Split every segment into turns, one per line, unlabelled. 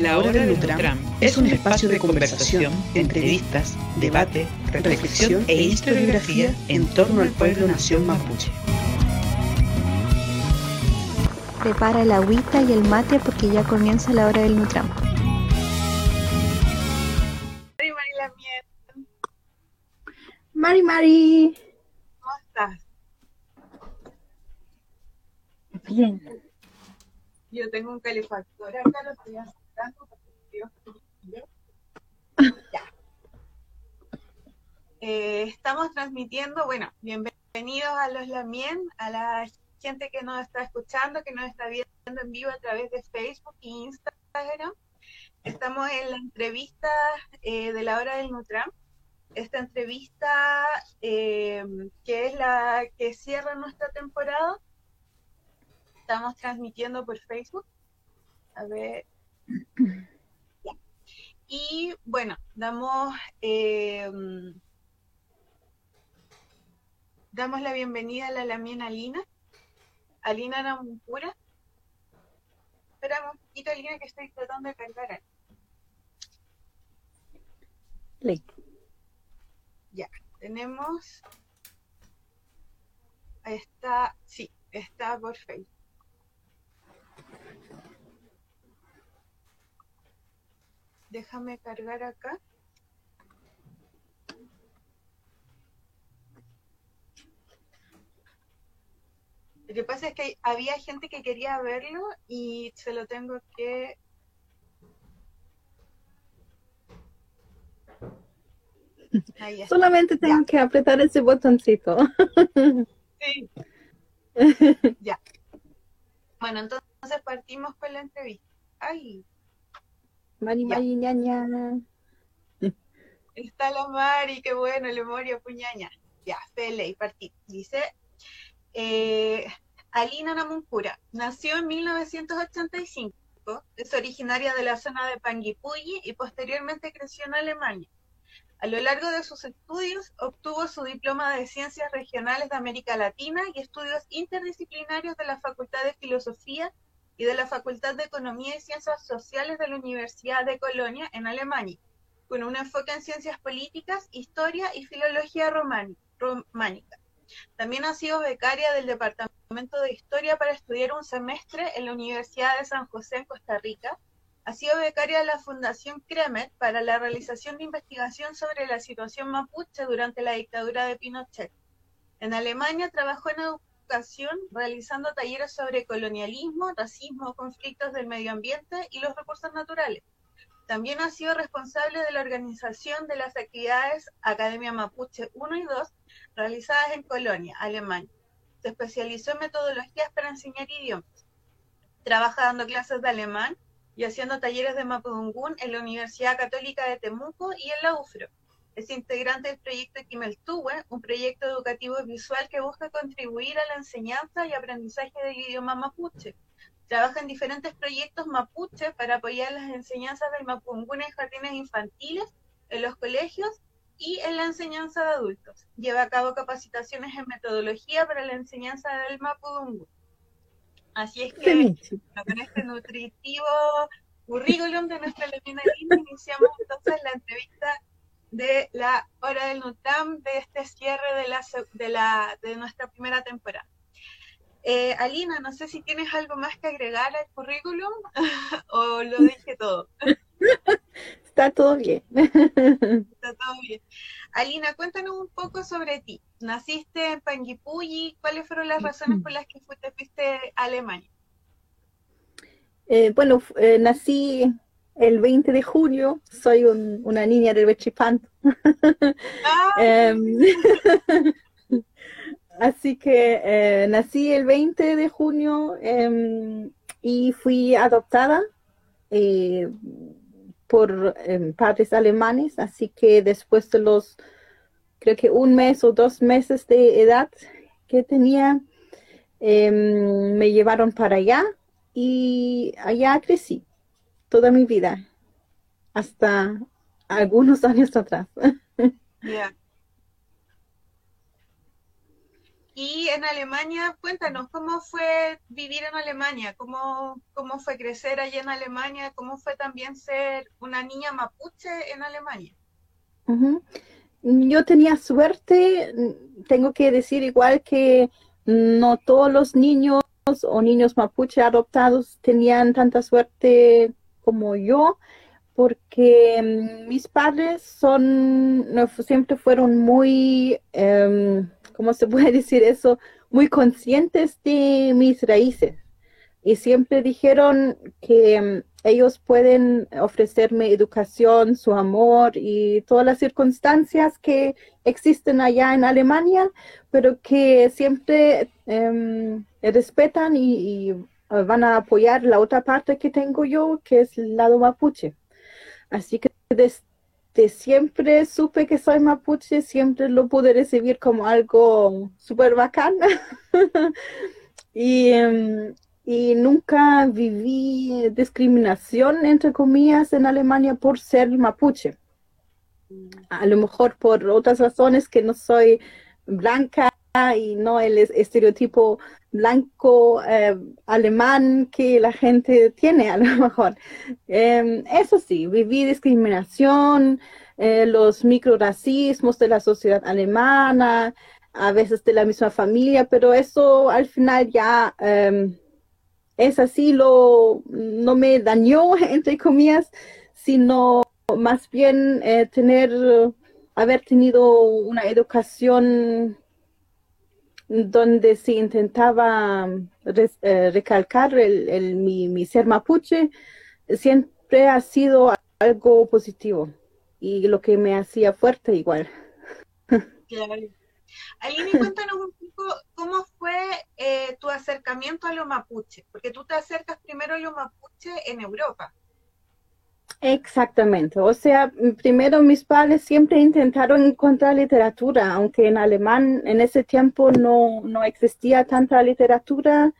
La Hora del Nutram es un espacio de conversación, entrevistas, debate, reflexión e historiografía en torno al pueblo nación mapuche.
Prepara el agüita y el mate porque ya comienza la Hora del Nutram.
Mari, Mari, la miel.
Mari, Mari.
¿Cómo estás?
Bien.
Yo tengo un calefactor acá, lo estoy. Eh, estamos transmitiendo, bueno, bienvenidos a los Lamien, a la gente que nos está escuchando, que nos está viendo en vivo a través de Facebook e Instagram. Estamos en la entrevista eh, de la hora del Nutram. Esta entrevista eh, que es la que cierra nuestra temporada estamos transmitiendo por Facebook. A ver. Y bueno, damos eh, damos la bienvenida a la Lamien Alina. Alina Namuncura. Espera un poquito, Alina, que estoy tratando de cargar.
Listo.
Ya, tenemos. Está, sí, está por Facebook. Déjame cargar acá. Lo que pasa es que había gente que quería verlo y se lo tengo que... Ahí está.
Solamente tengo que apretar ese botoncito.
Sí. ya. Bueno, entonces partimos con la entrevista. Ay,
Mari,
Ya.
Mari, ñaña.
está la Mari, qué bueno, el Moria Puñaña. Ya, Fele, y partí. Dice, eh, Alina Namuncura nació en 1985, es originaria de la zona de Panguipulli y posteriormente creció en Alemania. A lo largo de sus estudios obtuvo su diploma de Ciencias Regionales de América Latina y estudios interdisciplinarios de la Facultad de Filosofía y de la Facultad de Economía y Ciencias Sociales de la Universidad de Colonia en Alemania, con un enfoque en ciencias políticas, historia y filología románica. También ha sido becaria del Departamento de Historia para estudiar un semestre en la Universidad de San José en Costa Rica. Ha sido becaria de la Fundación Kremet para la realización de investigación sobre la situación mapuche durante la dictadura de Pinochet. En Alemania trabajó en educación realizando talleres sobre colonialismo, racismo, conflictos del medio ambiente y los recursos naturales. También ha sido responsable de la organización de las actividades Academia Mapuche 1 y 2 realizadas en Colonia, Alemania. Se especializó en metodologías para enseñar idiomas. Trabaja dando clases de alemán y haciendo talleres de Mapudungún en la Universidad Católica de Temuco y en la UFRO. Es integrante del proyecto Kimeltuwe, un proyecto educativo visual que busca contribuir a la enseñanza y aprendizaje del idioma mapuche. Trabaja en diferentes proyectos mapuche para apoyar las enseñanzas del mapudungún en jardines infantiles, en los colegios y en la enseñanza de adultos. Lleva a cabo capacitaciones en metodología para la enseñanza del mapudungún. Así es que con este nutritivo currículum de nuestra Lima, iniciamos entonces la entrevista de la hora del Nutam de este cierre de, la, de, la, de nuestra primera temporada. Eh, Alina, no sé si tienes algo más que agregar al currículum o lo dije todo.
Está todo bien.
Está todo bien. Alina, cuéntanos un poco sobre ti. Naciste en Panguipulli, ¿cuáles fueron las razones por las que fuiste, fuiste a Alemania?
Eh, bueno, eh, nací el 20 de junio. Soy un- una niña del Bechipanto.
Ah,
Em, así que eh, nací el 20 de junio em, y fui adoptada eh, por em, padres alemanes, así que después de los, creo que un mes o dos meses de edad que tenía, me llevaron para allá y allá crecí toda mi vida, hasta algunos años atrás.
Y en Alemania, cuéntanos, ¿cómo fue vivir en Alemania? ¿Cómo, ¿Cómo fue crecer allí en Alemania? ¿Cómo fue también ser una niña mapuche en Alemania?
Yo tenía suerte, tengo que decir igual que no todos los niños o niños mapuche adoptados tenían tanta suerte como yo, porque mm, mis padres son, siempre fueron muy, eh, ¿cómo se puede decir eso? Muy conscientes de mis raíces. Y siempre dijeron que mm, ellos pueden ofrecerme educación, su amor y todas las circunstancias que existen allá en Alemania, pero que siempre em, respetan y, van a apoyar la otra parte que tengo yo, que es el lado mapuche. Así que desde siempre supe que soy mapuche, siempre lo pude recibir como algo súper bacán. y, em, y nunca viví discriminación, entre comillas, en Alemania por ser mapuche. A lo mejor por otras razones que no soy blanca y no el estereotipo blanco eh, alemán que la gente tiene a lo mejor. Em, eso sí, viví discriminación, eh, los microracismos de la sociedad alemana, a veces de la misma familia, pero eso al final ya em, es así, lo, no me dañó, entre comillas, sino más bien eh, tener, haber tenido una educación donde se intentaba eh, recalcar el, mi, ser mapuche, siempre ha sido algo positivo y lo que me hacía fuerte igual.
Aline, cuéntanos un poco cómo fue eh, tu acercamiento a los mapuche, porque tú te acercas primero a los mapuche en Europa.
Exactamente, o sea, primero mis padres siempre intentaron encontrar literatura, aunque en alemán en ese tiempo no, no existía tanta literatura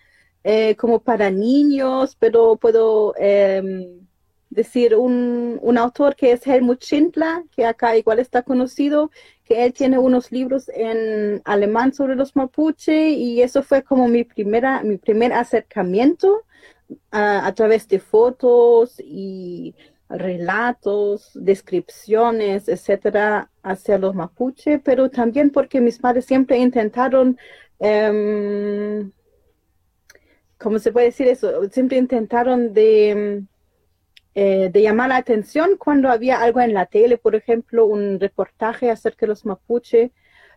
eh, como para niños, pero puedo em, decir un, un, autor que es Helmut Schindler, que acá igual está conocido, que él tiene unos libros en alemán sobre los mapuche y eso fue como mi primera mi primer acercamiento a, través de fotos y relatos, descripciones, etcétera, hacia los mapuche, pero también porque mis padres siempre intentaron um, ¿cómo se puede decir eso? Siempre intentaron de eh, de llamar la atención cuando había algo en la tele, por ejemplo, un reportaje acerca de los mapuche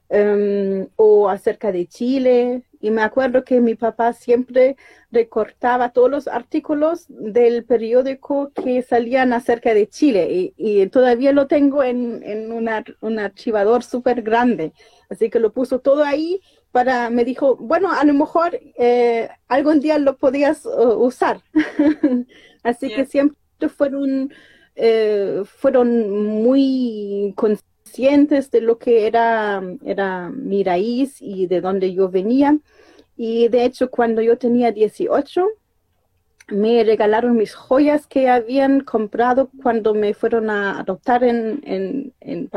em, o acerca de Chile. Y me acuerdo que mi papá siempre recortaba todos los artículos del periódico que salían acerca de Chile y, todavía lo tengo en, en un archivador súper grande. Así que lo puso todo ahí para, me dijo, bueno, a lo mejor eh, algún día lo podías uh, usar. Así que siempre fueron, eh, fueron muy conscientes de lo que era, era mi raíz y de dónde yo venía. Y de hecho, cuando yo tenía 18, me regalaron mis joyas que habían comprado cuando me fueron a adoptar en, en, en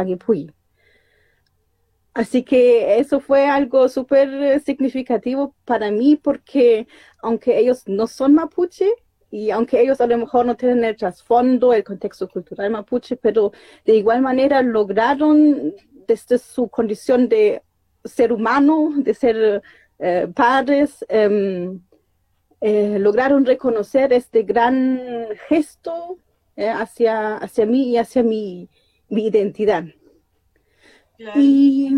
Así que eso fue algo súper significativo para mí porque aunque ellos no son mapuche, y aunque ellos a lo mejor no tienen el trasfondo, el contexto cultural mapuche, pero de igual manera lograron desde su condición de ser humano, de ser eh, padres, em, eh, lograron reconocer este gran gesto eh, hacia, hacia mí y hacia mi, mi identidad. Y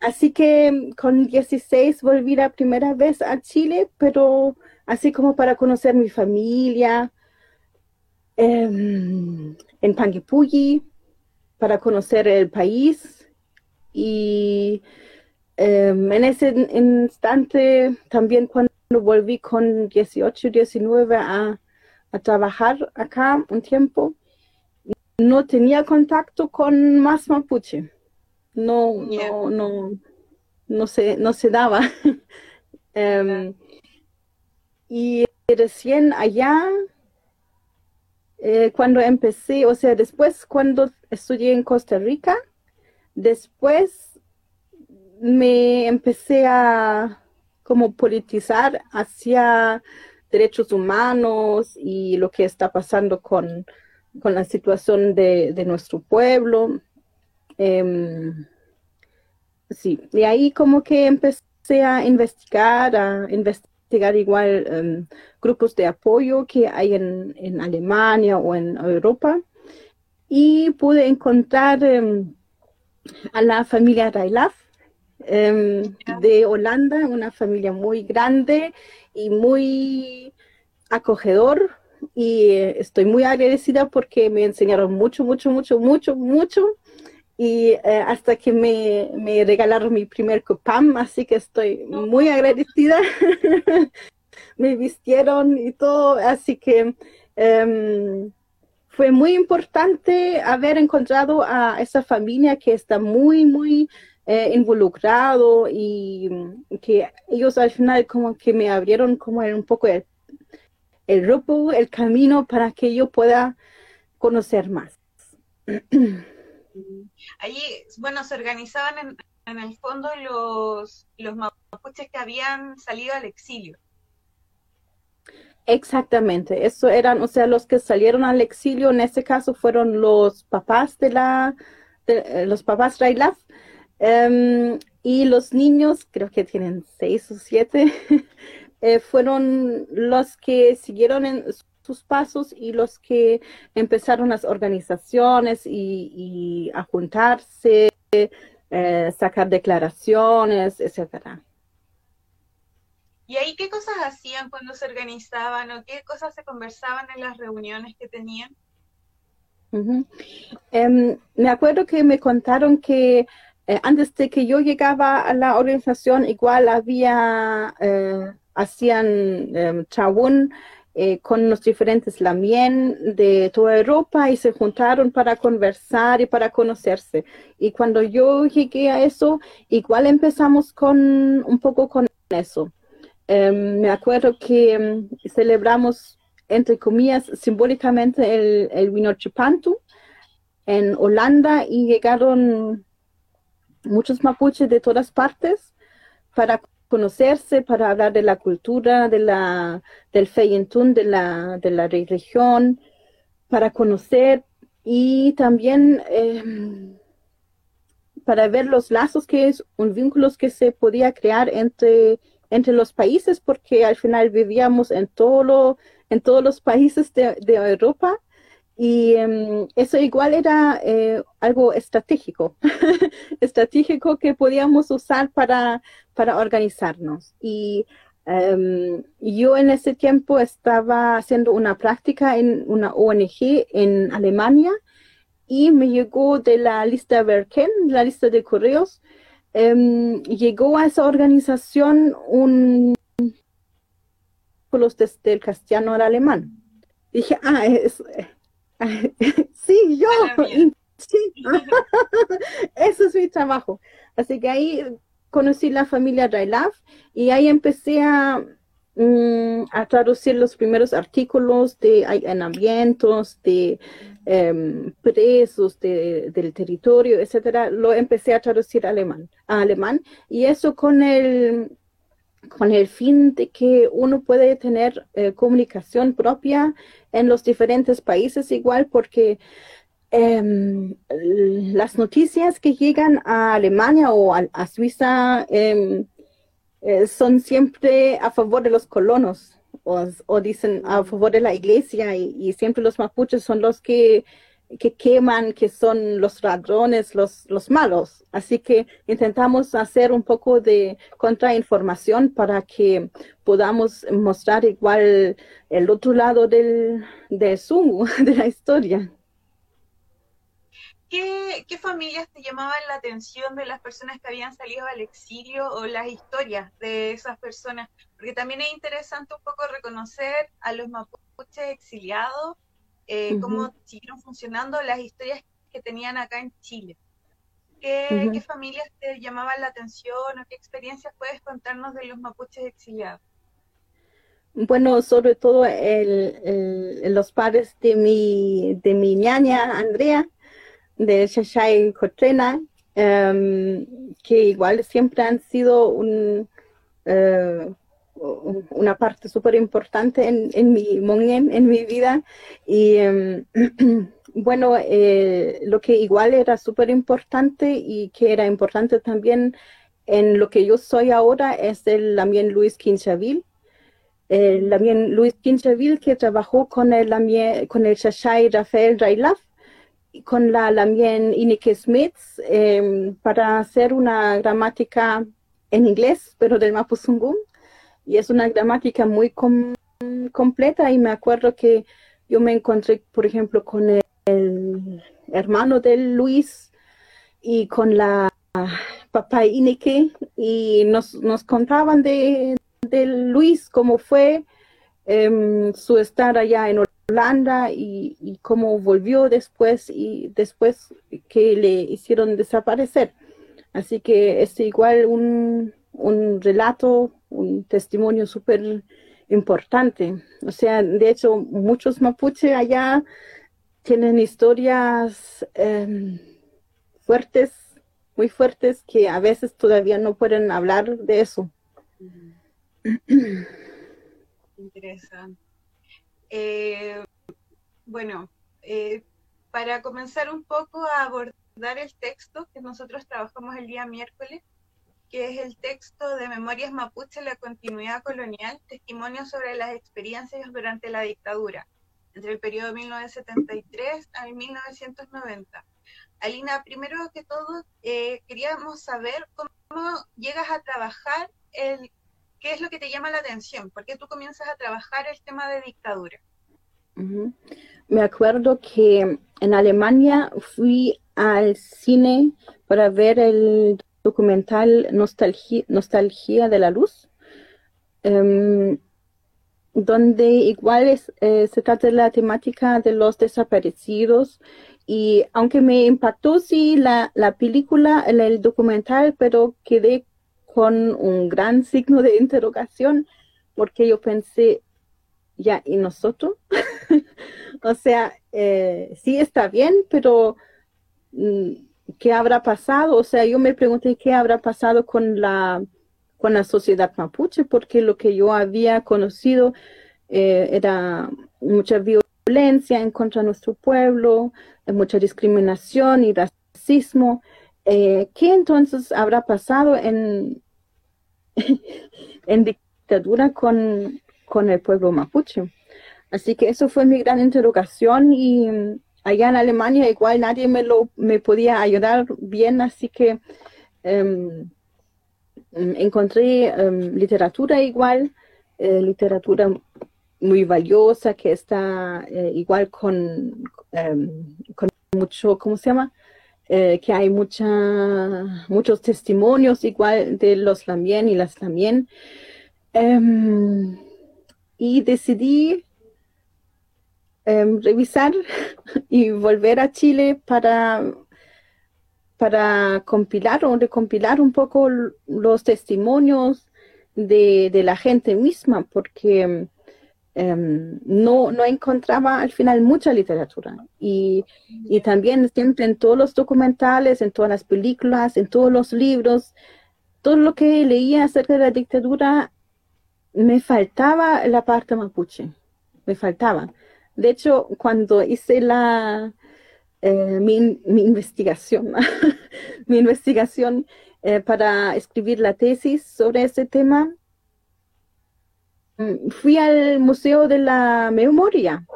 así que con 16 volví la primera vez a Chile, pero así como para conocer mi familia em, en Panguipulli, para conocer el país y em, en ese instante también cuando volví con 18, 19 a, a trabajar acá un tiempo, no tenía contacto con más mapuche. No, no, no, no se, no se daba. um, y recién allá, eh, cuando empecé, o sea, después cuando estudié en Costa Rica, después me empecé a como politizar hacia derechos humanos y lo que está pasando con, la situación de, nuestro pueblo. Em, sí, y ahí como que empecé a investigar, a investigar igual em, grupos de apoyo que hay en, Alemania o en Europa. Y pude encontrar em, a la familia Railaf de Holanda, una familia muy grande y muy acogedor. Y eh, estoy muy agradecida porque me enseñaron mucho, mucho, mucho, mucho, mucho y eh, hasta que me, me, regalaron mi primer copam, así que estoy muy agradecida. me vistieron y todo, así que em, fue muy importante haber encontrado a esa familia que está muy, muy eh, involucrado y que ellos al final como que me abrieron como un poco el, el grupo, el camino para que yo pueda conocer más.
Allí, bueno, se organizaban en, en el fondo los, los mapuches que habían salido al exilio.
Exactamente, eso eran, o sea, los que salieron al exilio, en este caso fueron los papás de la, de, eh, los papás Railaf, em, y los niños, creo que tienen seis o siete, eh, fueron los que siguieron en sus pasos y los que empezaron las organizaciones y, a juntarse, eh, sacar declaraciones, etcétera.
¿Y ahí qué cosas hacían cuando se organizaban o qué cosas se conversaban en las reuniones que tenían?
Em, me acuerdo que me contaron que eh, antes de que yo llegaba a la organización, igual había, eh, hacían eh, eh, con los diferentes lamien de toda Europa y se juntaron para conversar y para conocerse. Y cuando yo llegué a eso, igual empezamos con un poco con eso. Em, me acuerdo que em, celebramos, entre comillas, simbólicamente el, el en Holanda y llegaron muchos mapuches de todas partes para conocerse, para hablar de la cultura, de la, del Feyentún, de la, de la región, para conocer y también em, para ver los lazos que es un vínculo que se podía crear entre entre los países porque al final vivíamos en, todo en todos los países de, Europa y em, eso igual era eh, algo estratégico, estratégico que podíamos usar para, para organizarnos. Y em, yo en ese tiempo estaba haciendo una práctica en una ONG en Alemania y me llegó de la lista Berken, la lista de correos, Em, llegó a esa organización un los desde el castellano al alemán. Dije, ah, es, sí, yo, sí, eso es mi trabajo. Así que ahí conocí la familia Railaf y ahí empecé a, mm, a traducir los primeros artículos de allanamientos, de Em, presos del territorio, etcétera, lo empecé a traducir alemán, a alemán. Y eso con el con el fin de que uno puede tener eh, comunicación propia en los diferentes países igual porque em, las noticias que llegan a Alemania o a, Suiza em, eh, son siempre a favor de los colonos o, dicen a favor de la iglesia y, siempre los mapuches son los que, que, queman, que son los ladrones, los, los malos. Así que intentamos hacer un poco de contrainformación para que podamos mostrar igual el otro lado del, del sumo de la historia.
¿Qué, ¿Qué, familias te llamaban la atención de las personas que habían salido al exilio o las historias de esas personas? Porque también es interesante un poco reconocer a los mapuches exiliados, eh, cómo siguieron funcionando las historias que tenían acá en Chile. ¿Qué, ¿Qué, familias te llamaban la atención o qué experiencias puedes contarnos de los mapuches exiliados?
Bueno, sobre todo el, los padres de mi, de mi ñaña Andrea, de Shashai Cotrena, em, que igual siempre han sido un, eh, una parte súper importante en, en, mi en mi vida. Y em, bueno, eh, lo que igual era súper importante y que era importante también en lo que yo soy ahora es el también Luis Quinchaville. El también Luis Quinchaville que trabajó con el, con el Shashai Rafael Railaf con la también Inike Smith em, para hacer una gramática en inglés, pero del Mapuzungún. Y es una gramática muy completa y me acuerdo que yo me encontré, por ejemplo, con el, hermano de Luis y con la papá Ineke y nos, nos contaban de, de, Luis, cómo fue em, su estar allá en Holanda y, y, cómo volvió después y después que le hicieron desaparecer. Así que es igual un, un relato, un testimonio súper importante. O sea, de hecho, muchos mapuche allá tienen historias em, fuertes, muy fuertes, que a veces todavía no pueden hablar de eso.
Interesante. Eh, bueno, eh, para comenzar un poco a abordar el texto que nosotros trabajamos el día miércoles, que es el texto de Memorias Mapuche, la continuidad colonial, testimonios sobre las experiencias durante la dictadura, entre el periodo 1973 al 1990. Alina, primero que todo, eh, queríamos saber cómo llegas a trabajar, el, qué es lo que te llama la atención, por qué tú comienzas a trabajar el tema de dictadura.
Me acuerdo que en Alemania fui al cine para ver el documental Nostalgia, Nostalgia de la Luz, em, donde igual eh, se trata de la temática de los desaparecidos y aunque me impactó sí la, la película, el, el, documental, pero quedé con un gran signo de interrogación porque yo pensé, ya, ¿y nosotros? o sea, eh, sí está bien, pero mm, ¿qué habrá pasado? O sea, yo me pregunté qué habrá pasado con la, con la sociedad mapuche, porque lo que yo había conocido eh, era mucha violencia en contra de nuestro pueblo, eh, mucha discriminación y racismo. Eh, ¿Qué entonces habrá pasado en, en dictadura con, con el pueblo mapuche? Así que eso fue mi gran interrogación y allá en Alemania igual nadie me lo me podía ayudar bien, así que um, encontré um, literatura igual, eh, literatura muy valiosa que está eh, igual con, con mucho, ¿cómo se llama? Eh, que hay mucha, muchos testimonios igual de los también y las también. y decidí Em, revisar y volver a Chile para, para compilar o recompilar un poco los testimonios de, la gente misma, porque em, no, no encontraba al final mucha literatura. Y, y también siempre en todos los documentales, en todas las películas, en todos los libros, todo lo que leía acerca de la dictadura, me faltaba la parte mapuche, me faltaba. De hecho, cuando hice la, eh, mi, investigación, mi investigación eh, para escribir la tesis sobre ese tema, mm, fui al Museo de la Memoria,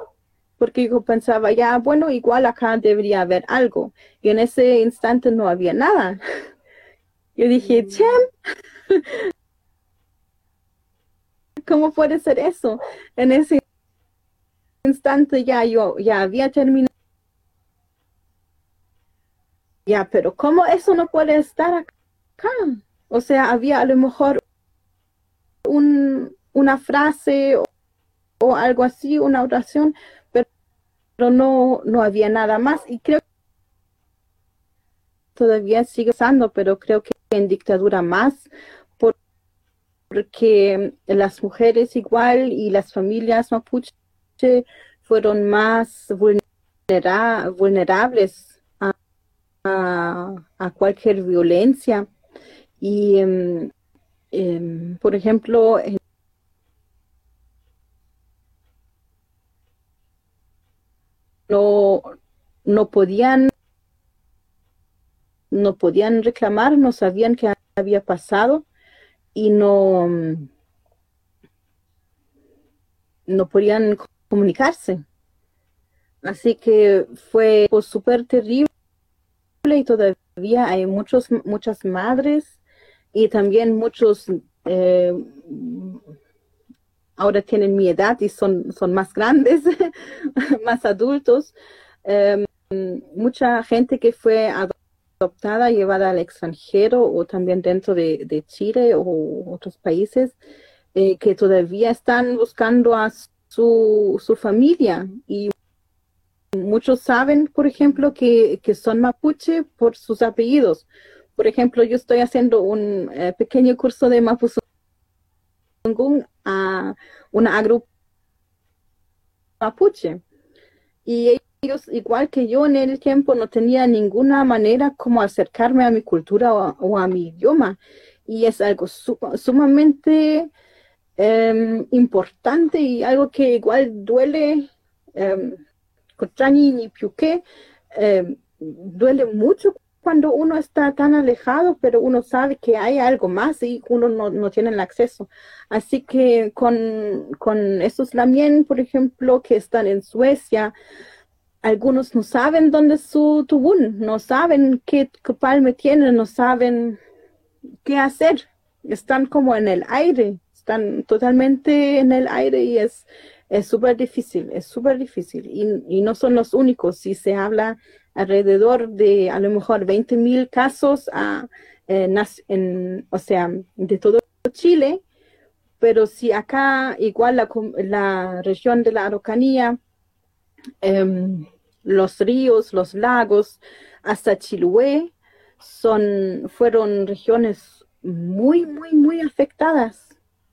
porque yo pensaba, ya, bueno, igual acá debería haber algo. Y en ese instante no había nada. Yo dije, mm. Chem, ¿cómo puede ser eso? En ese instante ya yo ya había terminado. Ya, pero ¿cómo eso no puede estar acá? O sea, había a lo mejor un, una frase o, algo así, una oración, pero, pero, no, no había nada más. Y creo que todavía sigue usando, pero creo que en dictadura más, porque las mujeres igual y las familias fueron más vulnerables a, cualquier violencia. Y, em, em, por ejemplo, no, no podían no podían reclamar, no sabían qué había pasado y no, no podían comunicarse. Así que fue súper terrible y todavía hay muchos, muchas madres y también muchos eh, ahora tienen mi edad y son, son más grandes, más adultos. Em, mucha gente que fue adoptada, llevada al extranjero o también dentro de, Chile o otros países, eh, que todavía están buscando a su, su familia y muchos saben, por ejemplo, que, son mapuche por sus apellidos. Por ejemplo, yo estoy haciendo un eh, pequeño curso de mapuzungún a una agrupación mapuche. Y ellos, igual que yo en el tiempo, no tenía ninguna manera como acercarme a mi cultura o, a mi idioma. Y es algo sumamente em, importante y algo que igual duele. Um, ni eh, duele mucho cuando uno está tan alejado, pero uno sabe que hay algo más y uno no, tiene el acceso. Así que con, con esos lamien, por ejemplo, que están en Suecia, algunos no saben dónde su tubún, no saben qué, palme tiene, no saben qué hacer. Están como en el aire, están totalmente en el aire y es, es súper difícil, es súper difícil. Y, no son los únicos. Si se habla alrededor de a lo mejor 20 mil casos, a, en, o sea, de todo Chile, pero si acá igual la, la región de la Araucanía, em, los ríos, los lagos, hasta Chilué, son, fueron regiones muy, muy, muy afectadas,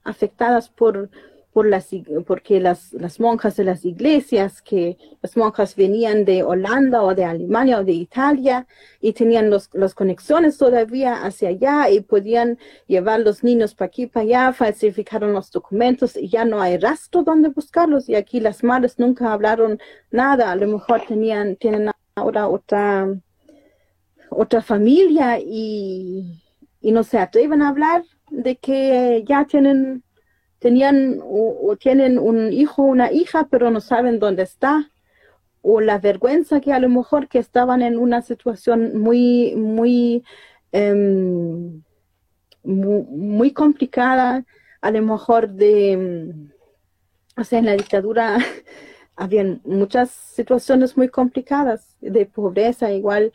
afectadas por, por las, porque las, las monjas de las iglesias, que las monjas venían de Holanda o de Alemania o de Italia y tenían los, las conexiones todavía hacia allá y podían llevar los niños para aquí, para allá, falsificaron los documentos y ya no hay rastro donde buscarlos. Y aquí las madres nunca hablaron nada, a lo mejor tenían, tienen ahora otra, otra familia y, y no se atreven a hablar de que ya tienen tenían o, tienen un hijo o una hija, pero no saben dónde está, o la vergüenza que a lo mejor que estaban en una situación muy, muy, em, muy, complicada, a lo mejor de, o sea, en la dictadura habían muchas situaciones muy complicadas de pobreza, igual,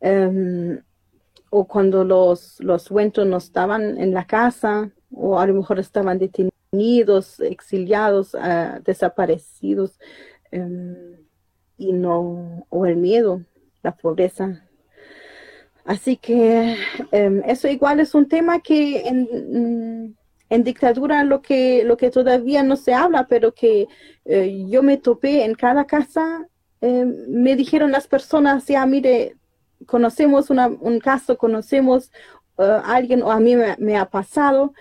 em, o cuando los, los no estaban en la casa, o a lo mejor estaban detenidos exiliados, ah, desaparecidos, em, y no, o el miedo, la pobreza. Así que em, eso igual es un tema que en, en, dictadura lo que, lo que todavía no se habla, pero que eh, yo me topé en cada casa, em, me dijeron las personas, ya mire, conocemos un caso, conocemos a eh, alguien o a mí me ha pasado,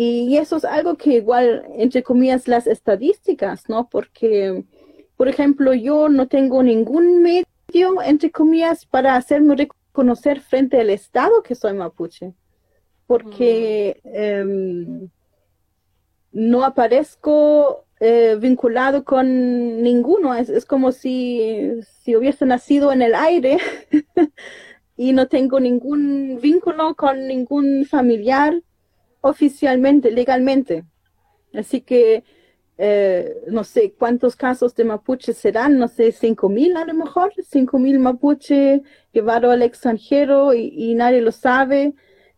y eso es algo que igual, entre comillas, las estadísticas, ¿no? Porque, por ejemplo, yo no tengo ningún medio, entre comillas, para hacerme reconocer frente al Estado que soy mapuche. Porque mm. em, no aparezco eh, vinculado con ninguno. Es, es como si, si hubiese nacido en el aire y no tengo ningún vínculo con ningún familiar oficialmente, legalmente. Así que eh, no sé cuántos casos de mapuche serán, no sé, cinco mil a lo mejor, cinco mil mapuche llevados al extranjero y, nadie lo sabe,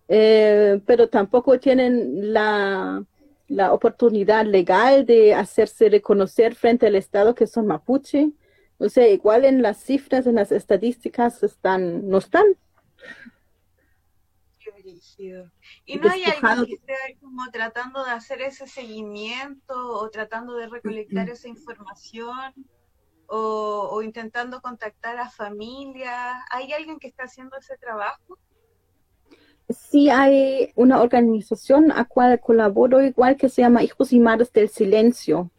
eh, pero tampoco tienen la, la oportunidad legal de hacerse reconocer frente al Estado que son mapuche. O sea, igual en las cifras, en las estadísticas están, no están.
Y no hay alguien que esté como tratando de hacer ese seguimiento o tratando de recolectar esa información o, intentando contactar a familias? ¿Hay alguien que está haciendo ese trabajo?
Sí, hay una organización a la cual colaboro igual que se llama Hijos y Madres del Silencio.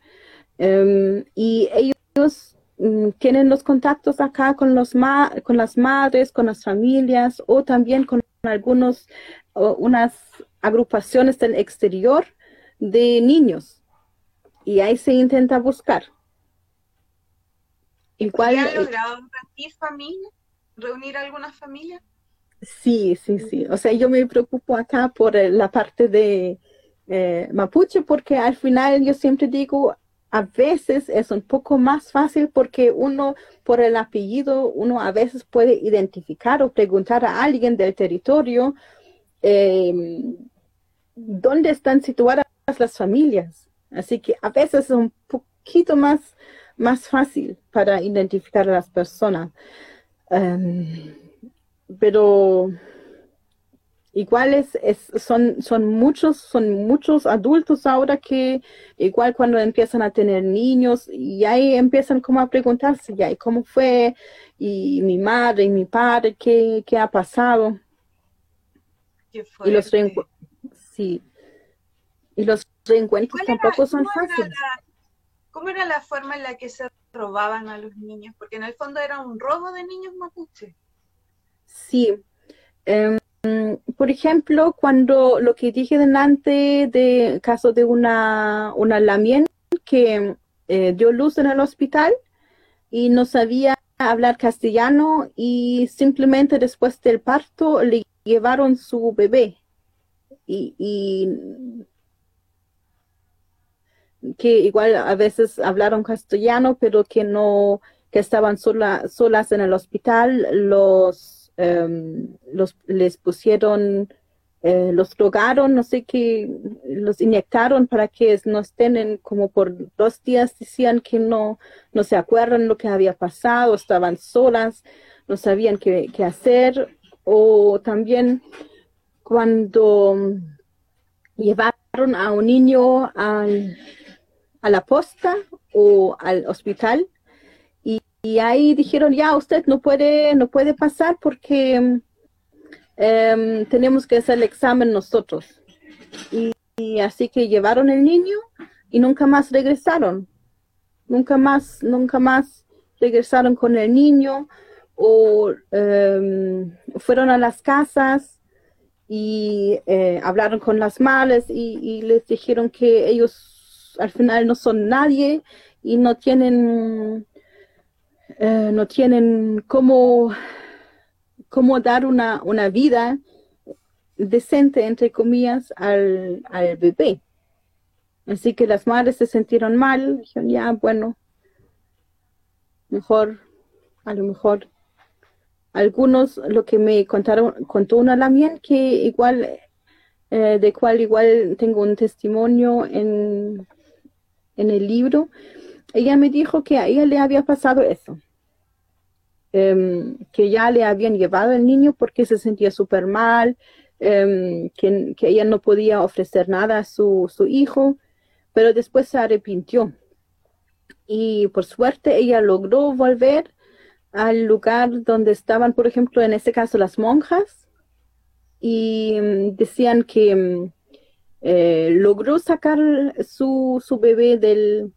Em, y ellos mm, tienen los contactos acá con, los con las madres, con las familias o también con algunos, unas agrupaciones del exterior de niños. Y ahí se intenta buscar.
Igual, ¿Han logrado reunir familias? ¿Reunir algunas familias?
Sí, sí, sí. O sea, yo me preocupo acá por eh, la parte de eh, mapuche porque al final yo siempre digo, a veces es un poco más fácil porque uno, por el apellido, uno a veces puede identificar o preguntar a alguien del territorio em, dónde están situadas las familias. Así que a veces es un poquito más más fácil para identificar a las personas. Em, pero igual es, son, son muchos, son muchos adultos ahora que igual cuando empiezan a tener niños y ahí empiezan como a preguntarse, ya, ¿y cómo fue? Y mi madre y mi padre, ¿qué, qué ha pasado? y los sí. Y los reencuentros tampoco son fáciles.
¿Cómo era la forma en la que se robaban a los niños? Porque en el fondo era un robo de niños mapuche.
Sí. Em, por ejemplo, cuando lo que dije delante de caso de una, una lamien que eh, dio luz en el hospital y no sabía hablar castellano y simplemente después del parto le llevaron su bebé y, y que igual a veces hablaron castellano, pero que no, que estaban sola, solas en el hospital, los, em, les pusieron, eh, los drogaron, no sé qué, los inyectaron para que no estén en, como por dos días decían que no, no se acuerdan lo que había pasado, estaban solas, no sabían qué, qué hacer, o también cuando llevaron a un niño al a la posta o al hospital y, ahí dijeron ya usted no puede no puede pasar porque em, tenemos que hacer el examen nosotros y, así que llevaron el niño y nunca más regresaron. Nunca más nunca más regresaron con el niño o em, fueron a las casas y eh, hablaron con las madres y les dijeron que ellos al final no son nadie y no tienen, eh, no tienen cómo, cómo dar una, una vida decente, entre comillas, al, al bebé. Así que las madres se sintieron mal, dijeron, ya, bueno, mejor, a lo mejor. Algunos, lo que me contaron, contó una lamien que igual, eh, de cual igual tengo un testimonio en, en el libro, ella me dijo que a ella le había pasado eso, em, que ya le habían llevado el niño porque se sentía súper mal, em, que, ella no podía ofrecer nada a su, su hijo, pero después se arrepintió. Y por suerte ella logró volver al lugar donde estaban, por ejemplo, en este caso las monjas, y em, decían que eh, logró sacar su, su bebé del,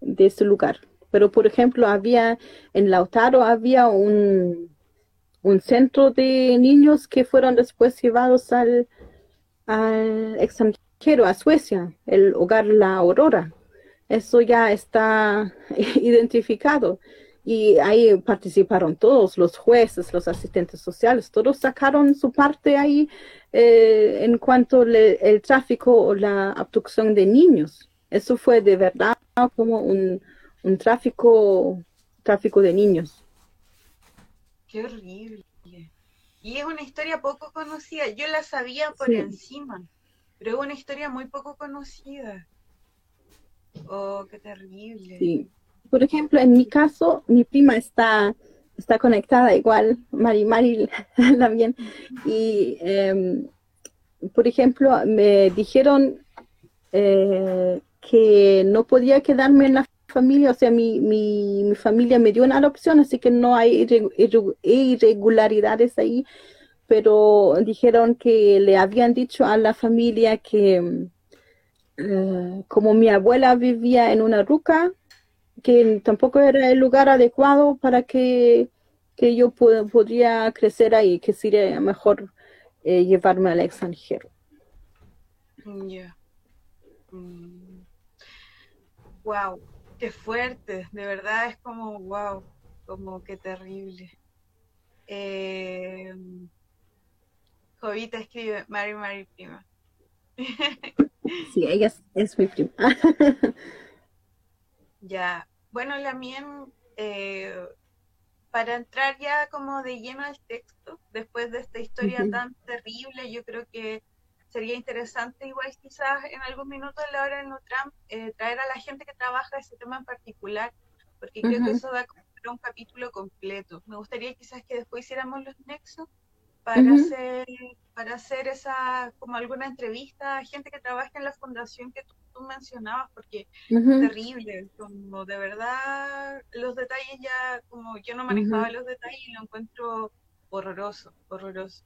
de ese lugar. Pero, por ejemplo, había en Lautaro había un, un centro de niños que fueron después llevados al, al extranjero, a Suecia, el hogar La Aurora. Eso ya está identificado. Y ahí participaron todos, los jueces, los asistentes sociales, todos sacaron su parte ahí eh, en cuanto al tráfico o la abducción de niños. Eso fue de verdad como un, tráfico, tráfico de niños.
Qué horrible. Y es una historia poco conocida. Yo la sabía por encima, pero es una historia muy poco conocida. Oh, qué terrible.
Sí. Por ejemplo, en mi caso, mi prima está está conectada igual, Mari Mari también. Y, em, por ejemplo, me dijeron eh, que no podía quedarme en la familia, o sea, mi, mi, mi familia me dio una adopción, así que no hay irregularidades ahí, pero dijeron que le habían dicho a la familia que eh, como mi abuela vivía en una ruca, que tampoco era el lugar adecuado para que, yo podría crecer ahí, que sería mejor eh, llevarme al extranjero.
Ya. Wow, qué fuerte, de verdad es como wow, como qué terrible. Eh, Jovita escribe Mari Mari Prima.
Sí, ella es, mi prima.
ya, bueno, la mía, eh, para entrar ya como de lleno al texto, después de esta historia tan terrible, yo creo que sería interesante igual quizás en algún minuto de la hora del Nutram eh, traer a la gente que trabaja ese tema en particular, porque creo que eso da como un capítulo completo. Me gustaría quizás que después hiciéramos los nexos para hacer para hacer esa como alguna entrevista a gente que trabaja en la fundación que tú, mencionabas porque es terrible como de verdad los detalles ya como yo no manejaba los detalles y lo encuentro horroroso horroroso.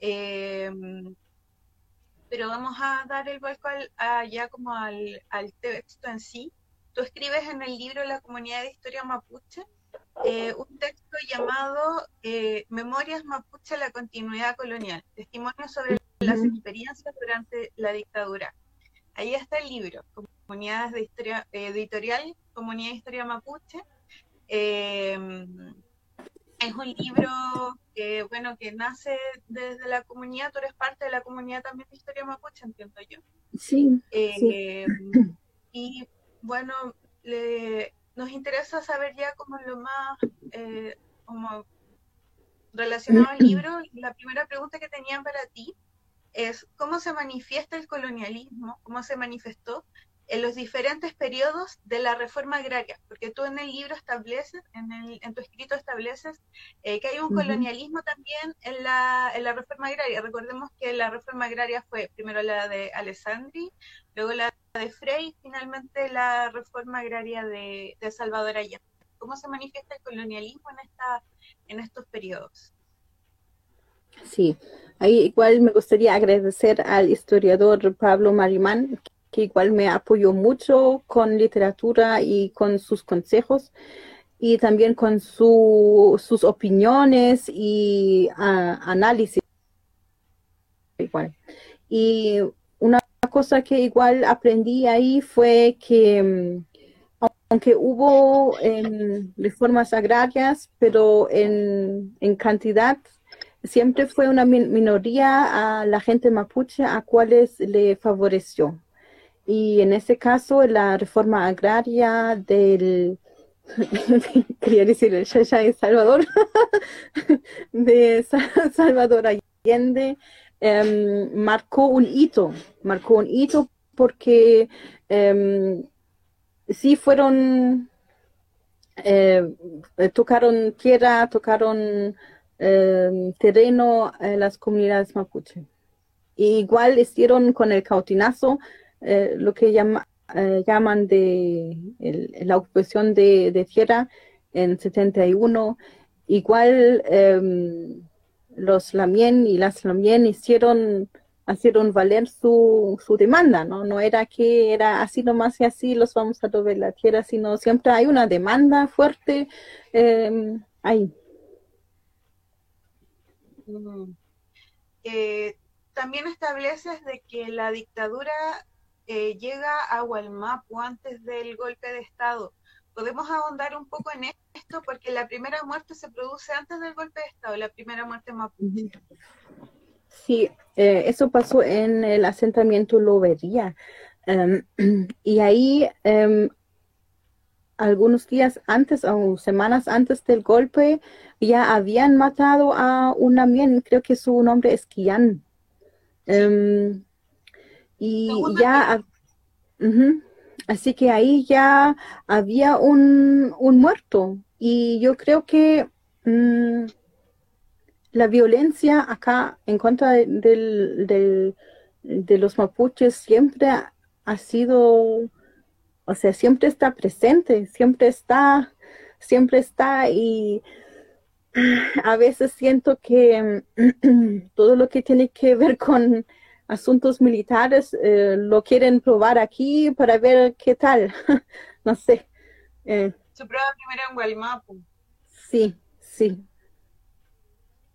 Em, pero vamos a dar el vuelco ya como al, al texto en sí tú escribes en el libro La comunidad de historia mapuche eh, un texto llamado eh, Memorias Mapuche, la continuidad colonial, testimonios sobre las experiencias durante la dictadura. Ahí está el libro, Comunidades de Historia Editorial, Comunidad de Historia Mapuche. Es un libro que, bueno, que nace desde la comunidad, tú eres parte de la comunidad también de Historia Mapuche, entiendo yo.
Sí.
Em, y bueno, le, nos interesa saber ya como lo más eh, como relacionado al libro. La primera pregunta que tenían para ti es cómo se manifiesta el colonialismo, cómo se manifestó en los diferentes periodos de la reforma agraria, porque tú en el libro estableces, en, el, en tu escrito estableces eh, que hay un colonialismo también en la, en la reforma agraria. Recordemos que la reforma agraria fue primero la de Alessandri, luego la de Frey, finalmente la reforma agraria de, Salvador Allende. ¿Cómo se manifiesta el colonialismo en, esta, en estos periodos?
Sí, ahí igual me gustaría agradecer al historiador Pablo Marimán, que igual me apoyó mucho con literatura y con sus consejos y también con su, sus opiniones y ah, análisis. Igual. Y una cosa que igual aprendí ahí fue que mm, aunque hubo em, reformas agrarias, pero en, en, cantidad siempre fue una minoría a la gente mapuche a cuales le favoreció. Y en ese caso, la reforma agraria del, quería decir el de Salvador, de Salvador Allende, em, marcó un hito, marcó un hito porque um, sí fueron, eh, tocaron tierra, tocaron em, terreno en las comunidades mapuche. igual hicieron con el cautinazo, eh, lo que eh, llaman de la ocupación de, tierra en 71. Igual em, los Lamien y las Lamien hicieron, hicieron valer su, su demanda, ¿no? No era que era así nomás y así los vamos a dober la tierra, sino siempre hay una demanda fuerte em, ahí.
Mm. Eh, también estableces de que la dictadura eh, llega a Hualmapu antes del golpe de Estado. ¿Podemos ahondar un poco en esto? Porque la primera muerte se produce antes del golpe de Estado, la primera muerte mapuche.
Sí, eh, eso pasó en el asentamiento Lobería. Em, y ahí, em, algunos días antes o semanas antes del golpe, ya habían matado a una mien, creo que su nombre es Kian. Em, y ya, así que ahí ya había un, un muerto. Y yo creo que mm, la violencia acá en contra del, de los mapuches siempre ha, sido o sea, siempre está presente, siempre está, siempre está y a veces siento que todo lo que tiene que ver con asuntos militares eh, lo quieren probar aquí para ver qué tal, no sé.
Eh, Su prueba primero en Gualmapu.
Sí, sí.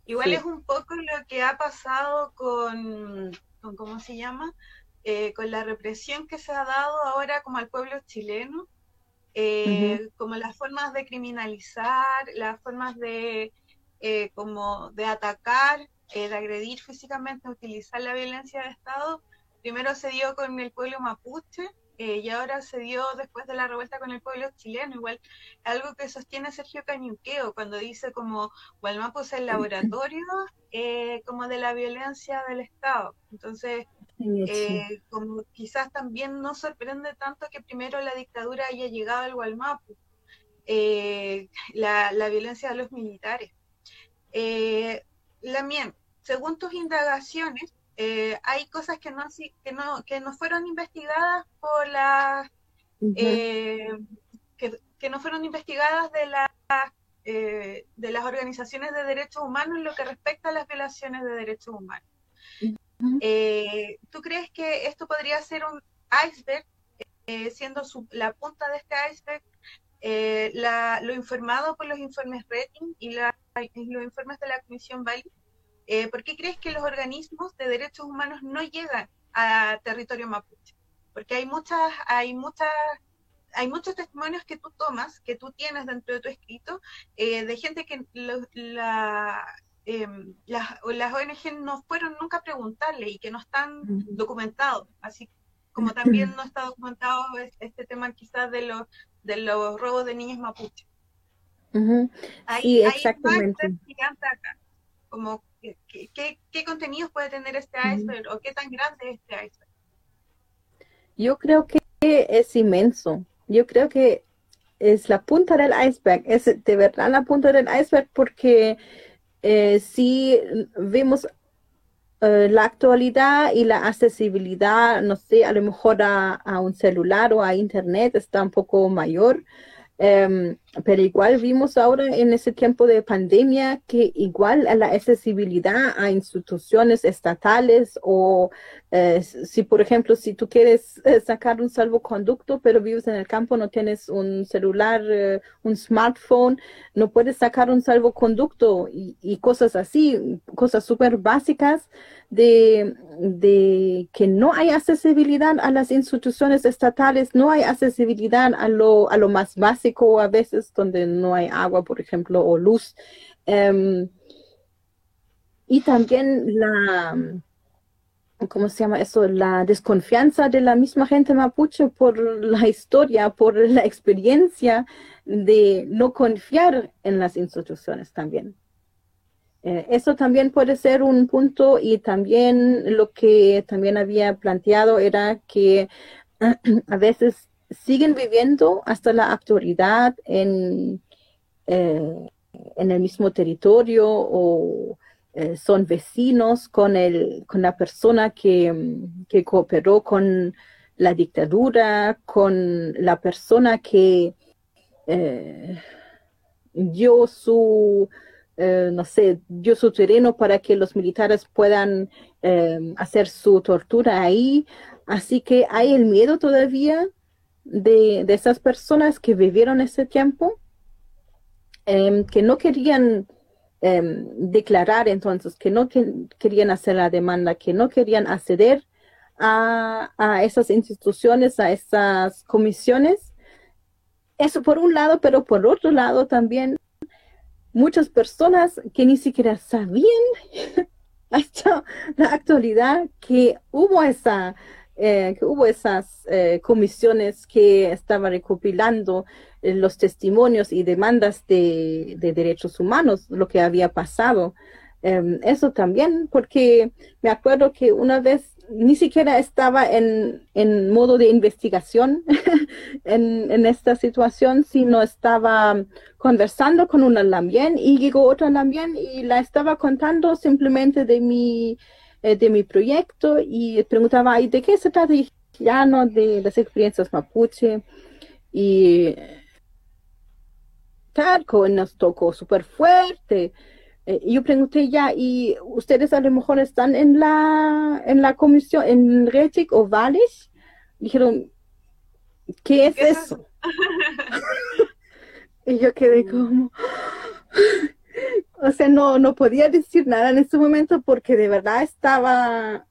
Igual es un poco lo que ha pasado con, con ¿cómo se llama? Eh, con la represión que se ha dado ahora como al pueblo chileno, eh, como las formas de criminalizar, las formas de eh, como de atacar, de agredir físicamente, utilizar la violencia de Estado, primero se dio con el pueblo mapuche, eh, y ahora se dio después de la revuelta con el pueblo chileno, igual algo que sostiene Sergio Cañuqueo cuando dice como Gualmapu es el laboratorio eh, como de la violencia del Estado. Entonces, eh, como quizás también no sorprende tanto que primero la dictadura haya llegado al Gualmapu, la, la, violencia de los militares. Lamien, según tus indagaciones, eh, hay cosas que no, que no, que no fueron investigadas por las eh, que, no fueron investigadas de las eh, de las organizaciones de derechos humanos en lo que respecta a las violaciones de derechos humanos. ¿Tú crees que esto podría ser un iceberg, siendo la punta de este iceberg lo informado por los informes Rating y los informes de la Comisión Bali? Eh, ¿Por qué crees que los organismos de derechos humanos no llegan a territorio mapuche? Porque hay muchas, hay muchas, hay muchos testimonios que tú tomas, que tú tienes dentro de tu escrito, eh, de gente que la, em, las, las ONG no fueron nunca a preguntarle y que no están documentados, así como también no está documentado este tema quizás de los de los robos de niños mapuche.
sí, exactamente.
acá, como ¿Qué, contenidos puede tener este iceberg o qué tan grande es este iceberg?
Yo creo que es inmenso. Yo creo que es la punta del iceberg, es de verdad la punta del iceberg porque eh, si vemos eh, la actualidad y la accesibilidad, no sé, a lo mejor a, a, un celular o a internet está un poco mayor, Em, pero igual vimos ahora en ese tiempo de pandemia que igual la accesibilidad a instituciones estatales o eh, si por ejemplo si tú quieres eh, sacar un salvoconducto pero vives en el campo no tienes un celular eh, un smartphone no puedes sacar un salvoconducto y, y cosas así cosas súper básicas de, de, que no hay accesibilidad a las instituciones estatales, no hay accesibilidad a lo, a lo más básico a veces donde no hay agua, por ejemplo, o luz. Em, y también la, ¿cómo se llama eso? La desconfianza de la misma gente mapuche por la historia, por la experiencia de no confiar en las instituciones también. Eh, eso también puede ser un punto y también lo que también había planteado era que a veces siguen viviendo hasta la actualidad en, eh, en el mismo territorio o eh, son vecinos con, el, con la persona que, que, cooperó con la dictadura, con la persona que dio su eh, no sé, dio su terreno para que los militares puedan eh, hacer su tortura ahí. Así que hay el miedo todavía de, esas personas que vivieron ese tiempo, em, que no querían em, declarar entonces, que no querían hacer la demanda, que no querían acceder a, a esas instituciones, a esas comisiones. Eso por un lado, pero por otro lado también muchas personas que ni siquiera sabían hasta la actualidad que hubo esa eh, que hubo esas eh, comisiones que estaban recopilando eh, los testimonios y demandas de, de, derechos humanos, lo que había pasado. Em, eso también, porque me acuerdo que una vez ni siquiera estaba en, en modo de investigación en, en, esta situación, sino estaba conversando con una también y llegó otra también y la estaba contando simplemente de mi, eh, de mi proyecto y preguntaba, ¿y de qué se trata? Y de las experiencias mapuche y Tarco nos tocó súper fuerte. Eh, yo pregunté ya, ¿y ustedes a lo mejor están en la, en la comisión, en Retic o Vales? Dijeron, ¿qué es eso? y yo quedé como, o sea, no, no podía decir nada en ese momento porque de verdad estaba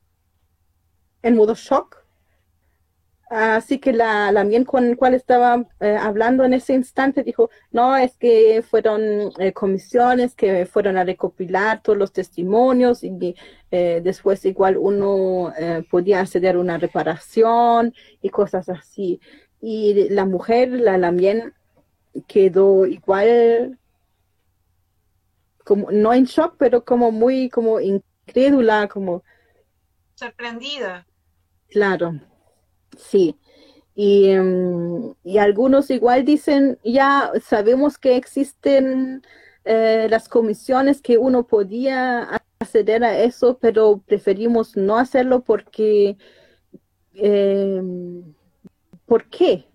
en modo shock Así que la, la mien con la cual estaba eh, hablando en ese instante dijo, no, es que fueron eh, comisiones que fueron a recopilar todos los testimonios y eh, después igual uno podía acceder a una reparación y cosas así. Y la mujer, la Lamien, quedó igual, como, no en shock, pero como muy como incrédula, como...
Sorprendida.
Claro. Sí. Y, em, y, algunos igual dicen, ya sabemos que existen eh, las comisiones que uno podía acceder a eso, pero preferimos no hacerlo porque, eh, ¿por qué?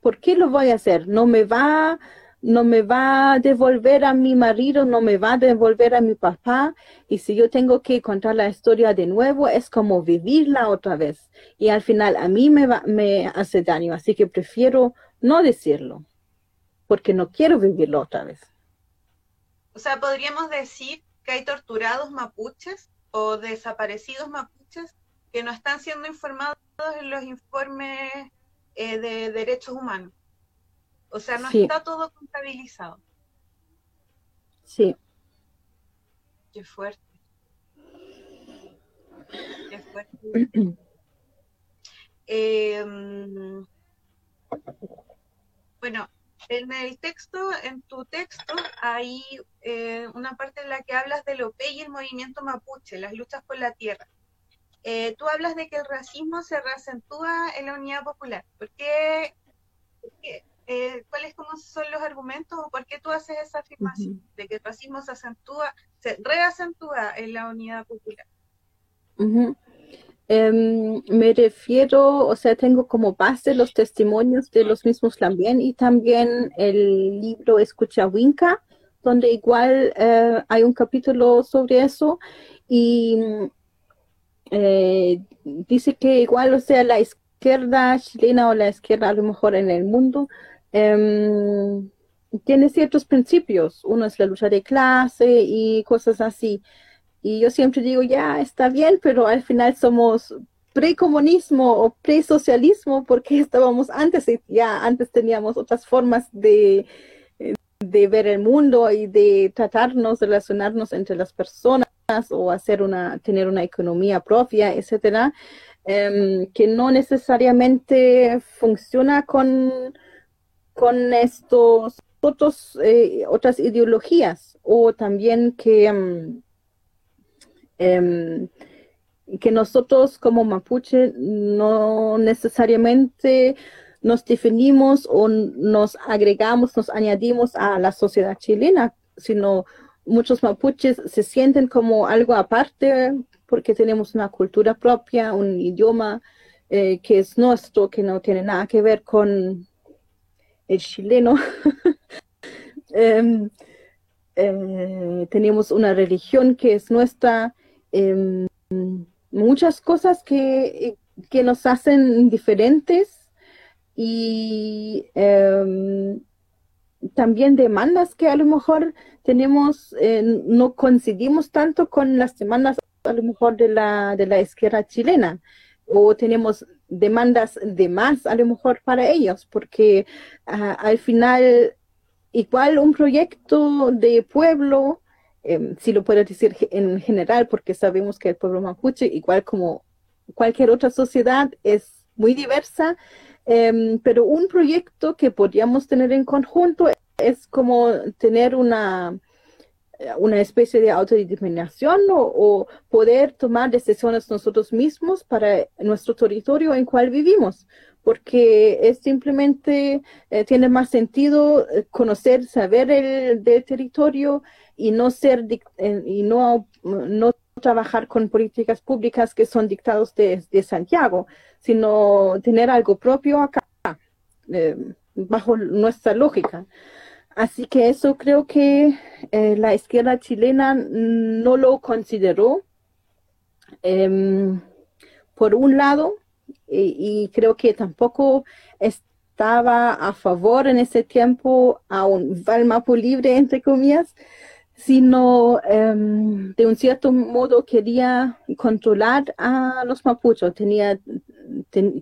¿Por qué lo voy a hacer? No me va no me va a devolver a mi marido, no me va a devolver a mi papá. Y si yo tengo que contar la historia de nuevo, es como vivirla otra vez. Y al final a mí me, va, me hace daño, así que prefiero no decirlo, porque no quiero vivirlo otra vez.
O sea, podríamos decir que hay torturados mapuches o desaparecidos mapuches que no están siendo informados en los informes eh, de derechos humanos. O sea, no está todo contabilizado.
Sí.
Qué fuerte. Qué fuerte. Em, bueno, en el texto, en tu texto, hay eh, una parte en la que hablas del OPE y el movimiento mapuche, las luchas por la tierra. Eh, tú hablas de que el racismo se reacentúa en la unidad popular. ¿Por qué, por qué eh, cuáles son los argumentos o por qué tú haces esa afirmación de que el racismo se acentúa, se reacentúa en la unidad popular.
Em, me refiero, o sea, tengo como base los testimonios de los mismos también y también el libro Escucha Winca, donde igual eh, hay un capítulo sobre eso y eh, dice que igual, o sea, la izquierda chilena o la izquierda a lo mejor en el mundo Em, tiene ciertos principios. Uno es la lucha de clase y cosas así. Y yo siempre digo, ya está bien, pero al final somos precomunismo o presocialismo porque estábamos antes, y ya antes teníamos otras formas de, de ver el mundo y de tratarnos, relacionarnos entre las personas o hacer una, tener una economía propia, etcétera, em, que no necesariamente funciona con con estos otros, eh, otras ideologías o también que, mm, em, que nosotros como mapuche no necesariamente nos definimos o nos agregamos, nos añadimos a la sociedad chilena, sino muchos mapuches se sienten como algo aparte porque tenemos una cultura propia, un idioma eh, que es nuestro, que no tiene nada que ver con el chileno, em, eh, tenemos una religión que es nuestra, em, muchas cosas que, que, nos hacen diferentes y em, también demandas que a lo mejor tenemos, eh, no coincidimos tanto con las demandas a lo mejor de la, de la izquierda chilena o tenemos demandas de más a lo mejor para ellos, porque ah, al final igual un proyecto de pueblo, em, si lo puedo decir en general, porque sabemos que el pueblo mapuche, igual como cualquier otra sociedad, es muy diversa, em, pero un proyecto que podríamos tener en conjunto es como tener una una especie de autodeterminación o, poder tomar decisiones nosotros mismos para nuestro territorio en cual vivimos, porque es simplemente, eh, tiene más sentido eh, conocer, saber el del territorio y no ser, eh, y no, no trabajar con políticas públicas que son dictados de, Santiago, sino tener algo propio acá, eh, bajo nuestra lógica. Así que eso creo que eh, la izquierda chilena no lo consideró. Em, por un lado, y, creo que tampoco estaba a favor en ese tiempo a un Valmapo libre, entre comillas, sino em, de un cierto modo quería controlar a los mapuchos, tenía,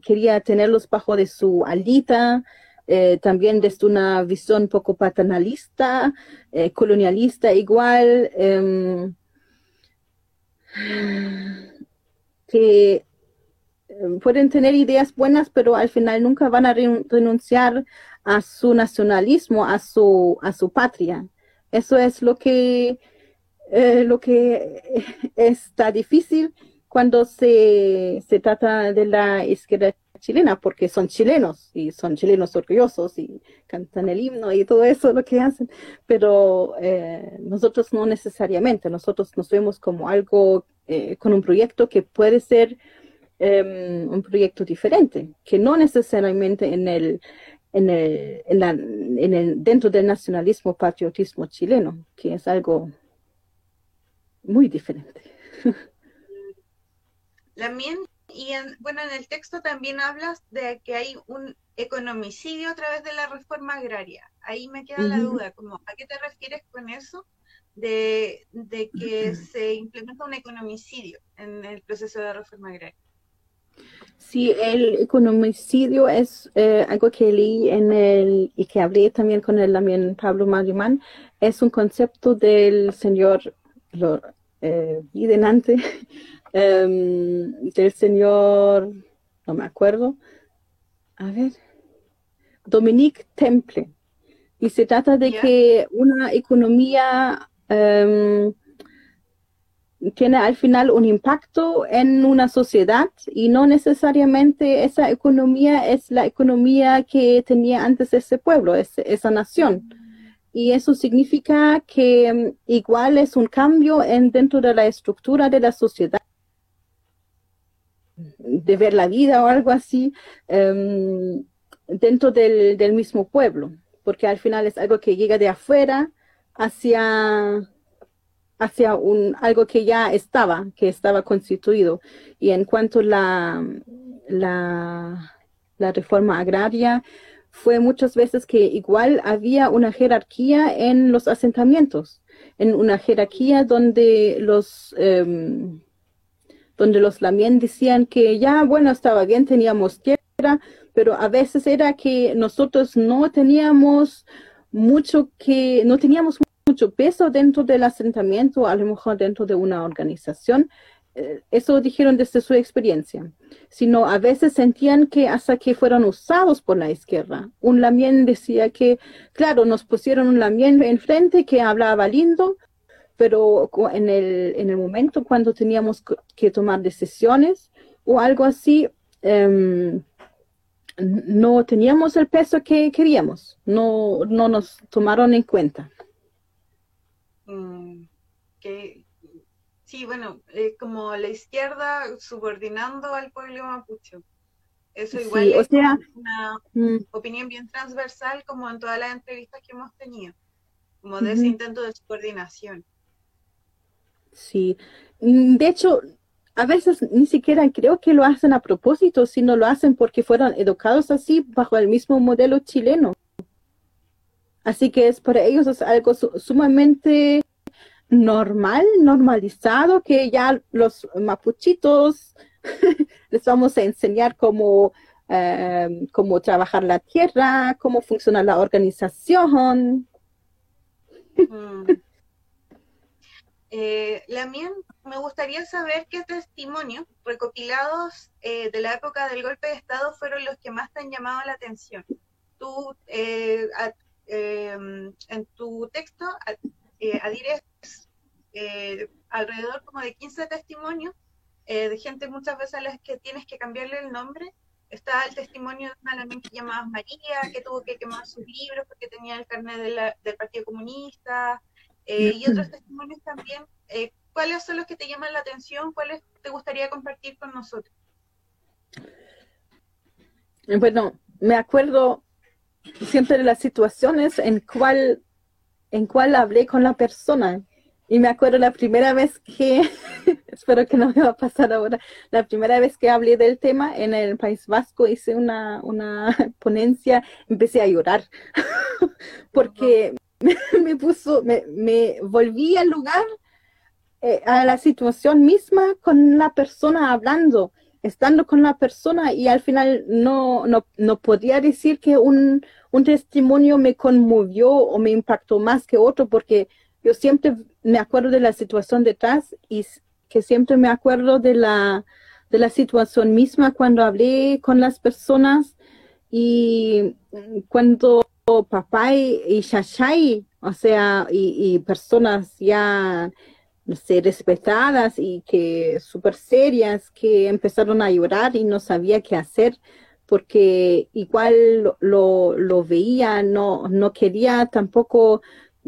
quería tenerlos bajo de su alita, eh, también desde una visión poco paternalista, eh, colonialista igual, em, que em, pueden tener ideas buenas, pero al final nunca van a renunciar a su nacionalismo, a su, a su patria. Eso es lo que, eh, lo que está difícil cuando se, se trata de la izquierda chilena, porque son chilenos y son chilenos orgullosos y cantan el himno y todo eso lo que hacen, pero eh, nosotros no necesariamente, nosotros nos vemos como algo eh, con un proyecto que puede ser em, un proyecto diferente, que no necesariamente en el, en el, en la, en el, dentro del nacionalismo, patriotismo chileno, que es algo muy diferente.
También, y en, bueno, en el texto también hablas de que hay un economicidio a través de la reforma agraria. Ahí me queda la duda, como, ¿a qué te refieres con eso? De, de que se implementa un economicidio en el proceso de reforma agraria.
Sí, el economicidio es eh, algo que leí en el, y que hablé también con el también Pablo Marimán, es un concepto del señor lo, eh, delante, em, del señor, no me acuerdo, a ver, Dominique Temple. Y se trata de que una economía em, tiene al final un impacto en una sociedad y no necesariamente esa economía es la economía que tenía antes ese pueblo, esa nación. Y eso significa que mm, igual es un cambio en, dentro de la estructura de la sociedad, de ver la vida o algo así, em, dentro del, del mismo pueblo, porque al final es algo que llega de afuera hacia hacia un, algo que ya estaba, que estaba constituido. Y en cuanto a la, la, la reforma agraria, fue muchas veces que igual había una jerarquía en los asentamientos, en una jerarquía donde los, em, donde los lamien decían que ya, bueno, estaba bien, teníamos tierra, pero a veces era que nosotros no teníamos mucho que, no teníamos mucho peso dentro del asentamiento, a lo mejor dentro de una organización. Eh, eso dijeron desde su experiencia, sino a veces sentían que hasta que fueron usados por la izquierda. Un lamien decía que, claro, nos pusieron un lamien enfrente que hablaba lindo, pero en el, en el momento cuando teníamos que tomar decisiones o algo así, em, no teníamos el peso que queríamos, no, no nos tomaron en cuenta.
Mm, que sí, bueno, eh, como la izquierda subordinando al pueblo mapuche. Eso igual es una mm. opinión bien transversal como en todas las entrevistas que hemos tenido, como de ese intento de subordinación.
Sí, mm, de hecho, a veces ni siquiera creo que lo hacen a propósito, sino lo hacen porque fueron educados así bajo el mismo modelo chileno. Así que es para ellos es algo sumamente normal, normalizado, que ya los mapuchitos les vamos a enseñar cómo, em, cómo trabajar la tierra, cómo funciona la organización.
Mm. Eh, la mía, me gustaría saber qué testimonios recopilados eh, de la época del golpe de Estado fueron los que más te han llamado la atención. Tú, eh, em, en tu texto, adhieres eh, alrededor como de 15 testimonios eh, de gente muchas veces a las que tienes que cambiarle el nombre. Está el testimonio de una alemán que llamaba María, que tuvo que quemar sus libros porque tenía el carnet del Partido Comunista, eh, y otros testimonios también ¿cuáles son los que te llaman la atención? ¿Cuáles te gustaría compartir con nosotros?
Bueno, me acuerdo siempre de las situaciones en cual en cual hablé con la persona. Y me acuerdo la primera vez que, espero que no me va a pasar ahora, la primera vez que hablé del tema en el País Vasco, hice una, una ponencia, empecé a llorar, porque me, puso, me, me, volví al lugar, eh, a la situación misma con la persona hablando, estando con la persona y al final no, no, no podía decir que un, un testimonio me conmovió o me impactó más que otro porque yo siempre me acuerdo de la situación detrás y que siempre me acuerdo de la, de la situación misma cuando hablé con las personas y cuando papá y, y o sea, y, personas ya, no sé, respetadas y que súper serias, que empezaron a llorar y no sabía qué hacer porque igual lo, lo veía, no, no quería tampoco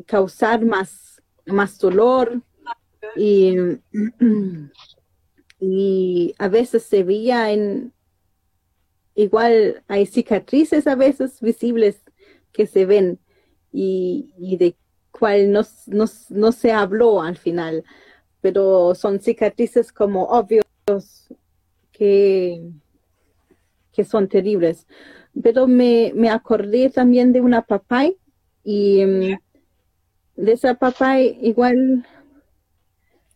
causar más, más dolor. Y, y a veces se veía en, igual hay cicatrices a veces visibles que se ven y, y de cual no, no, no, se habló al final, pero son cicatrices como obvios que que son terribles. Pero me, me acordé también de una papay y mm, de esa papay igual,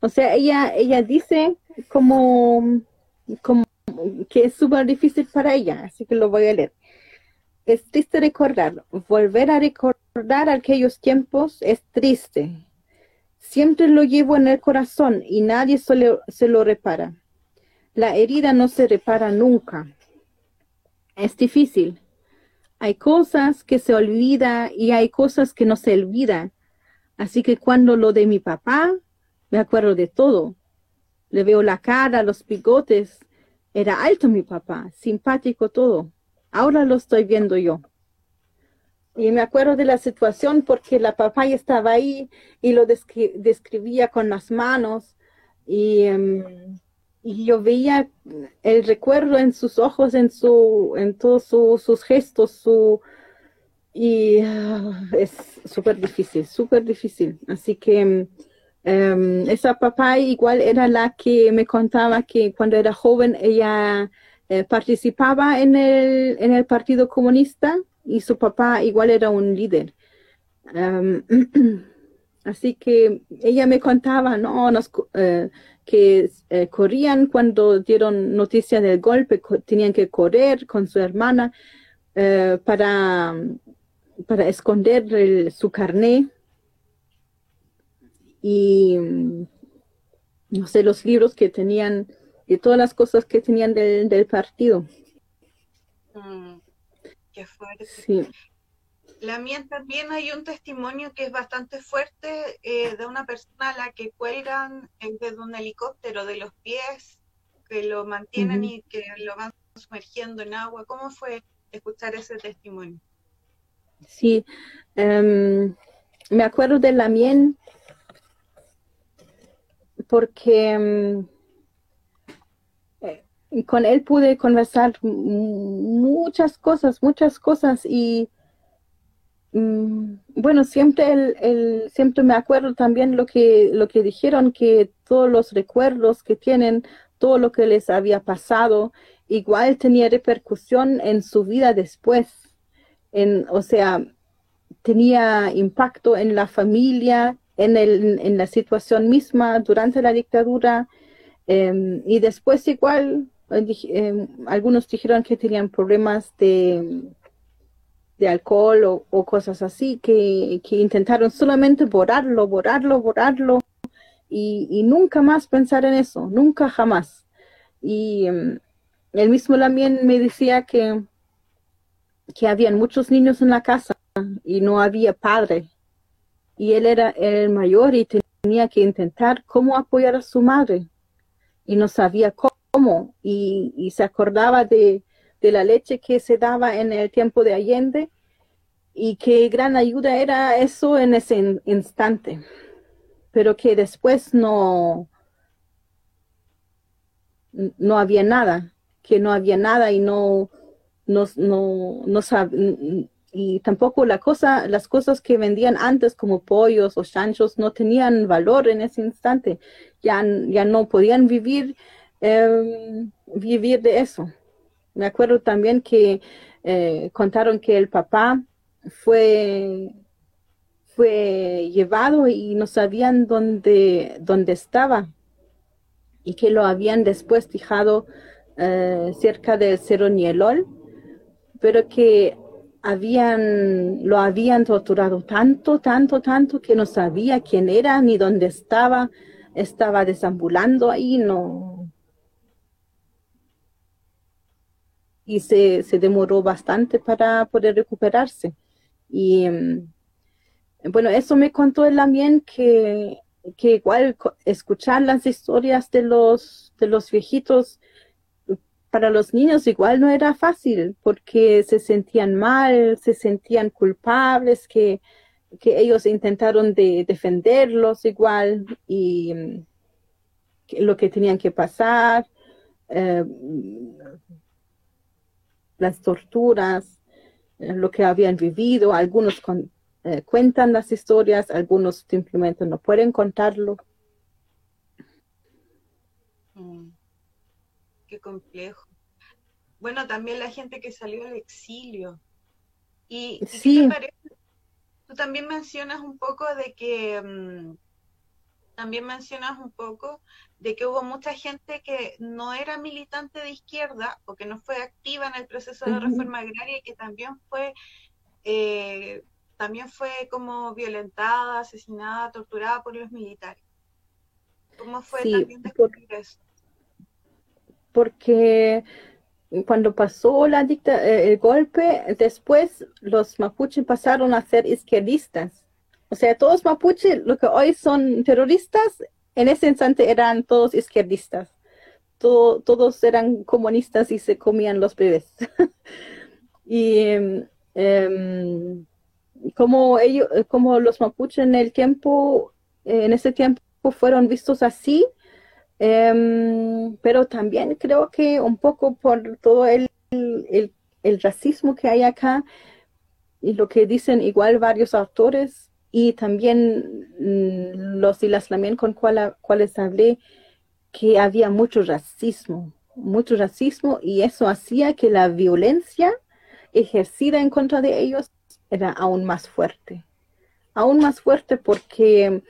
o sea, ella, ella dice como, como que es súper difícil para ella, así que lo voy a leer. Es triste recordar, volver a recordar aquellos tiempos es triste. Siempre lo llevo en el corazón y nadie se lo repara. La herida no se repara nunca es difícil. Hay cosas que se olvida y hay cosas que no se olvidan. Así que cuando lo de mi papá, me acuerdo de todo. Le veo la cara, los bigotes. Era alto mi papá, simpático todo. Ahora lo estoy viendo yo. Y me acuerdo de la situación porque la papá estaba ahí y lo describía con las manos. Y em, y yo veía el recuerdo en sus ojos, en su, en todos sus gestos, su y ah, es súper difícil, súper difícil. Así que em, esa papá igual era la que me contaba que cuando era joven ella eh, participaba en el, en el Partido Comunista y su papá igual era un líder. Así que ella me contaba, no, nos, eh, que eh, corrían cuando dieron noticia del golpe, tenían que correr con su hermana para, para esconder su carné. Y no sé, los libros que tenían y todas las cosas que tenían del, partido.
Mm, qué fuerte. Sí. La mía también hay un testimonio que es bastante fuerte eh, de una persona a la que cuelgan desde un helicóptero de los pies, que lo mantienen y que lo van sumergiendo en agua. ¿Cómo fue escuchar ese testimonio?
Sí, em, me acuerdo de la mien porque em, con él pude conversar muchas cosas, muchas cosas y Mm, bueno, siempre el, siempre me acuerdo también lo que lo que dijeron que todos los recuerdos que tienen, todo lo que les había pasado, igual tenía repercusión en su vida después. En, o sea, tenía impacto en la familia, en, el, en la situación misma durante la dictadura em, y después igual eh, em, algunos dijeron que tenían problemas de de alcohol o, cosas así, que, intentaron solamente borrarlo, borrarlo, borrarlo y, nunca más pensar en eso, nunca jamás. Y um, él mismo también me decía que, que habían muchos niños en la casa y no había padre. Y él era el mayor y tenía que intentar cómo apoyar a su madre. Y no sabía cómo. Y se acordaba de, la leche que se daba en el tiempo de Allende y qué gran ayuda era eso en ese instante. pero que después no, no había nada, que no había nada y no, no, no, no y tampoco la cosa, las cosas que vendían antes como pollos o chanchos no tenían valor en ese instante, ya, ya no podían vivir, em, vivir de eso. Me acuerdo también que eh, contaron que el papá fue, fue llevado y no sabían dónde, dónde estaba y que lo habían después dejado eh, cerca del Cerro Nielol, pero que habían, lo habían torturado tanto, tanto, tanto que no sabía quién era ni dónde estaba, estaba desambulando ahí, no. Y se, se demoró bastante para poder recuperarse. Y mm, bueno, eso me contó él también que, que igual escuchar las historias de los, de los viejitos para los niños igual no era fácil porque se sentían mal, se sentían culpables, que, ellos intentaron de defenderlos igual y mm, lo que tenían que pasar, eh, las torturas, eh, lo que habían vivido, algunos eh, cuentan las historias, algunos simplemente no pueden contarlo.
Mm. Qué complejo bueno, también la gente que salió al exilio. Y, sí. Tú también mencionas un poco de que mm, también mencionas un poco de que hubo mucha gente que no era militante de izquierda o que no fue activa en el proceso de reforma agraria y que también fue eh, también fue como violentada, asesinada, torturada por los militares. ¿Cómo fue también descubrir eso?
Porque cuando pasó la dicta, eh, el golpe, después los mapuches pasaron a ser izquierdistas. O sea, todos mapuches, lo que hoy son terroristas, en ese instante eran todos izquierdistas. todos eran comunistas y se comían los bebés. y em, como ellos, como los mapuches en el tiempo, en ese tiempo fueron vistos así, Em, pero también creo que un poco por todo el, el, racismo que hay acá y lo que dicen igual varios autores y también mm, los y las también con cuales hablé que había mucho racismo, mucho racismo y eso hacía que la violencia ejercida en contra de ellos era aún más fuerte, aún más fuerte porque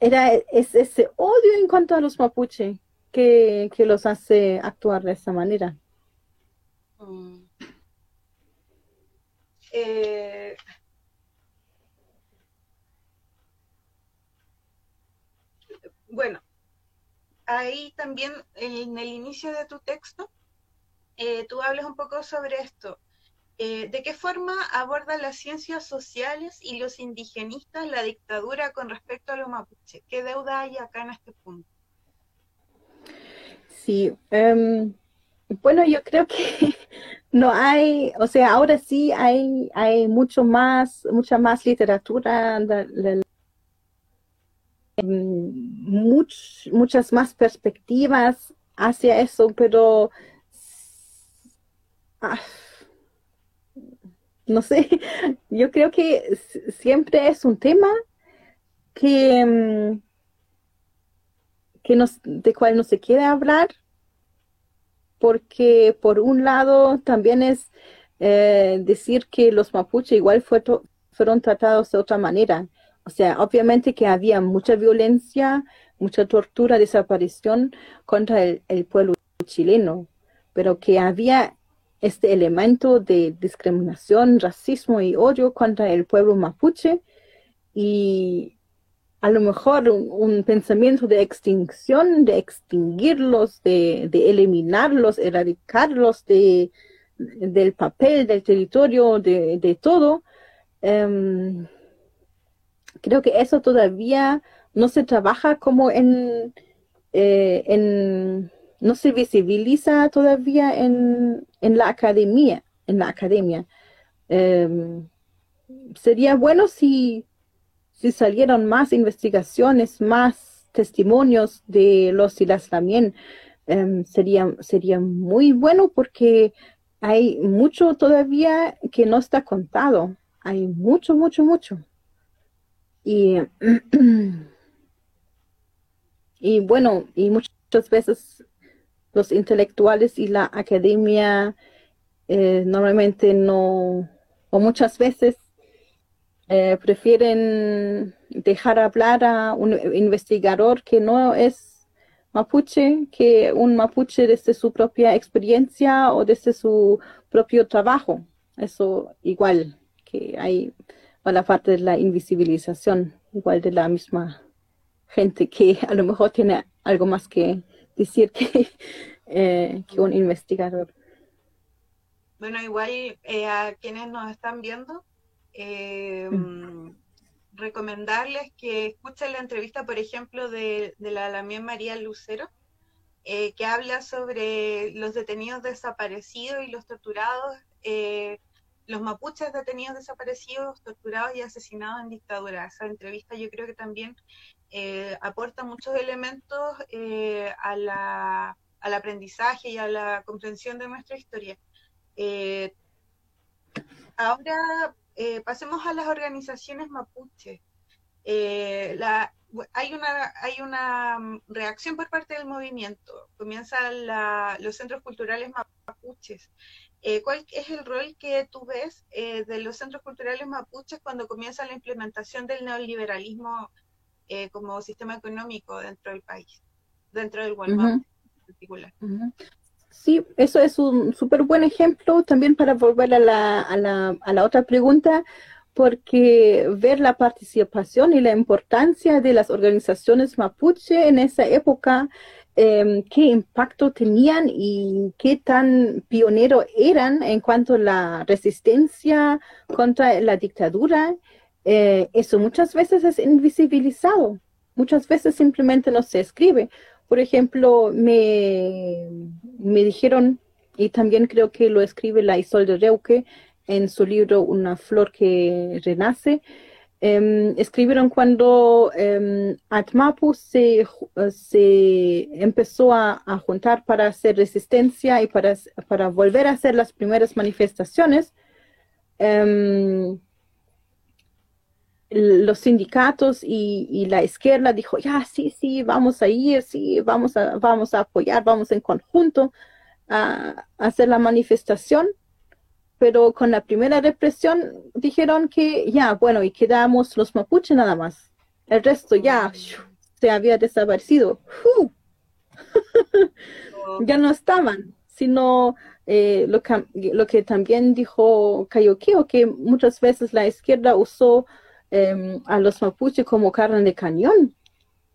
era es ese odio en contra de los mapuche que, los hace actuar de esa manera. Mm.
Eh, bueno, ahí también en el inicio de tu texto, eh, tú hablas un poco sobre esto, eh, ¿De qué forma abordan las ciencias sociales y los indigenistas la dictadura con respecto a los mapuche? ¿Qué deuda hay acá en este punto?
Sí, em, bueno, yo creo que no hay, o sea, ahora sí hay, hay mucho más, mucha más literatura, muchas más perspectivas hacia eso, pero ah, no sé, yo creo que siempre es un tema que, mm, que nos, de cual no se quiere hablar, porque por un lado también es eh, decir que los mapuche igual fueron tratados de otra manera. O sea, obviamente que había mucha violencia, mucha tortura, desaparición contra el pueblo chileno, pero que había este elemento de discriminación, racismo y odio contra el pueblo mapuche y a lo mejor un, pensamiento de extinción, de extinguirlos, de, eliminarlos, erradicarlos de, del papel, del territorio, de, todo. Em, creo que eso todavía no se trabaja como en, eh, en no se visibiliza todavía en, la academia, en la academia. Em, sería bueno si, si salieron más investigaciones, más testimonios de los y las también, em, sería, sería muy bueno porque hay mucho todavía que no está contado. Hay mucho, mucho, mucho. Y, y bueno, y muchas veces los intelectuales y la academia eh, normalmente no, o muchas veces eh, prefieren dejar hablar a un investigador que no es mapuche, que un mapuche desde su propia experiencia o desde su propio trabajo. Eso igual que hay a la parte de la invisibilización, igual de la misma gente que a lo mejor tiene algo más que decir que, eh, que un investigador.
Bueno, igual eh, a quienes nos están viendo, eh, mm. recomendarles que escuchen la entrevista, por ejemplo, de, la Lamien María Lucero, eh, que habla sobre los detenidos desaparecidos y los torturados, eh, los mapuches detenidos desaparecidos, torturados y asesinados en dictadura. Esa entrevista yo creo que también aporta muchos elementos al aprendizaje y a la comprensión de nuestra historia. ahora eh, pasemos a las organizaciones mapuche. Eh, hay, una, hay una mm, reacción por parte del movimiento. Comienzan los centros culturales mapuches. Eh, ¿Cuál es el rol que tú ves de los centros culturales mapuches cuando comienza la implementación del neoliberalismo como sistema económico dentro del país, dentro del Guatemala en particular?
Sí, eso es un súper buen ejemplo también para volver a la, a, la, a la otra pregunta, porque ver la participación y la importancia de las organizaciones mapuche en esa época, em, qué impacto tenían y qué tan pionero eran en cuanto a la resistencia contra la dictadura, eh, eso muchas veces es invisibilizado, muchas veces simplemente no se escribe. Por ejemplo, me, me dijeron, y también creo que lo escribe la Isolde Reuque en su libro Una flor que renace, em, escribieron cuando eh, Atmapu se, se empezó a, juntar para hacer resistencia y para, para volver a hacer las primeras manifestaciones. Em, los sindicatos y, la izquierda dijo, ya, sí, sí, vamos a ir, sí, vamos a, vamos a apoyar, vamos en conjunto a, hacer la manifestación. Pero con la primera represión dijeron que ya, bueno, y quedamos los mapuche nada más. El resto ya se había desaparecido. ya no estaban, sino eh, lo, que, lo que también dijo Cayoqueo, que muchas veces la izquierda usó Em, a los mapuches como carne de cañón,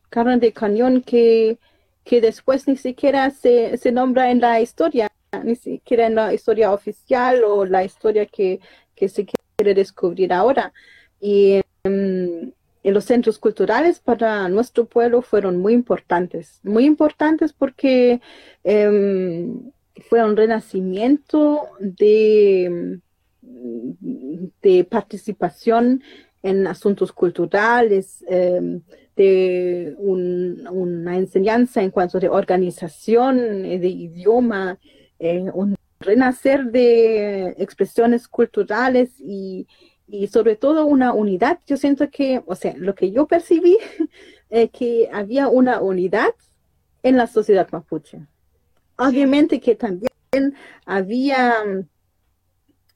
carne de cañón que, que después ni siquiera se, se nombra en la historia, ni siquiera en la historia oficial o la historia que, que se quiere descubrir ahora. Y en los centros culturales para nuestro pueblo fueron muy importantes, muy importantes porque em, fue un renacimiento de, de participación en asuntos culturales, em, de una enseñanza en cuanto de organización, eh, de idioma, eh, un renacer de expresiones culturales y, sobre todo una unidad. Yo siento que, o sea, lo que yo percibí, eh, que había una unidad en la sociedad mapuche. Obviamente que también había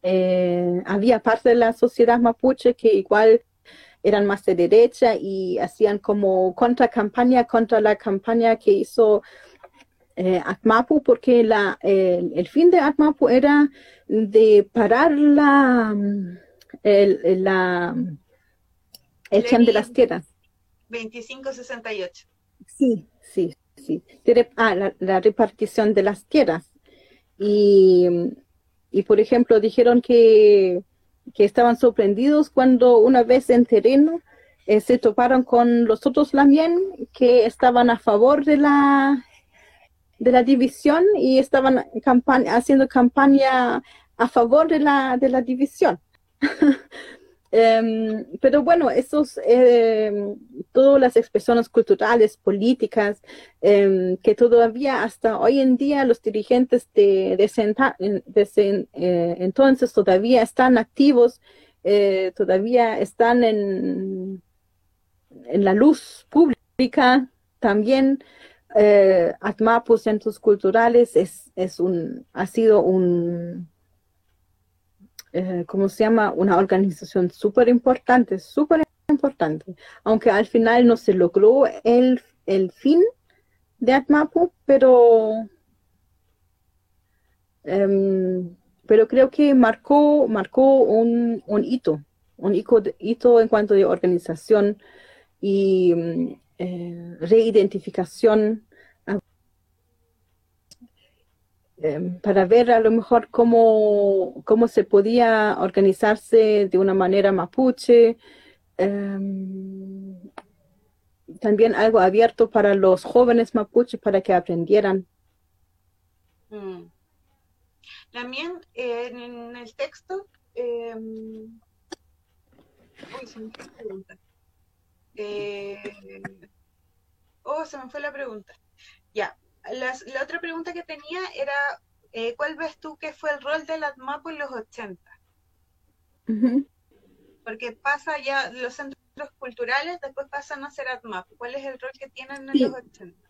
eh, había parte de la sociedad mapuche que igual eran más de derecha y hacían como contracampaña contra la campaña que hizo eh, Atmapu, porque la, el fin de Atmapu era de parar la, el, la, el de las tierras.
2568.
Sí, sí, sí. ah, la, la repartición de las tierras. Y y por ejemplo, dijeron que, estaban sorprendidos cuando una vez en terreno eh, se toparon con los otros Lamien que estaban a favor de la, de la división y estaban haciendo campaña a favor de la, de la división. Em, pero bueno, esos, em, todas las expresiones culturales, políticas, em, que todavía hasta hoy en día los dirigentes de, de, eh, entonces todavía están activos, eh, todavía están en, en la luz pública, también eh, Atmapu Centros Culturales es, es un, ha sido un eh, ¿cómo se llama? Una organización súper importante, súper importante, aunque al final no se logró el, el fin de Atmapu, pero, em, pero creo que marcó, marcó un, un hito, un hito, en cuanto de organización y eh, reidentificación Em, para ver a lo mejor cómo, cómo se podía organizarse de una manera mapuche. Em, también algo abierto para los jóvenes mapuches para que aprendieran.
Mm. También en el texto. Eh, oh, se me fue la pregunta. Ya, la otra pregunta que tenía era, eh, ¿cuál ves tú que fue el rol del ATMAPO en los 80? Porque pasa ya los centros culturales, después pasan a ser ATMAPO. ¿Cuál es el rol que tienen en los 80?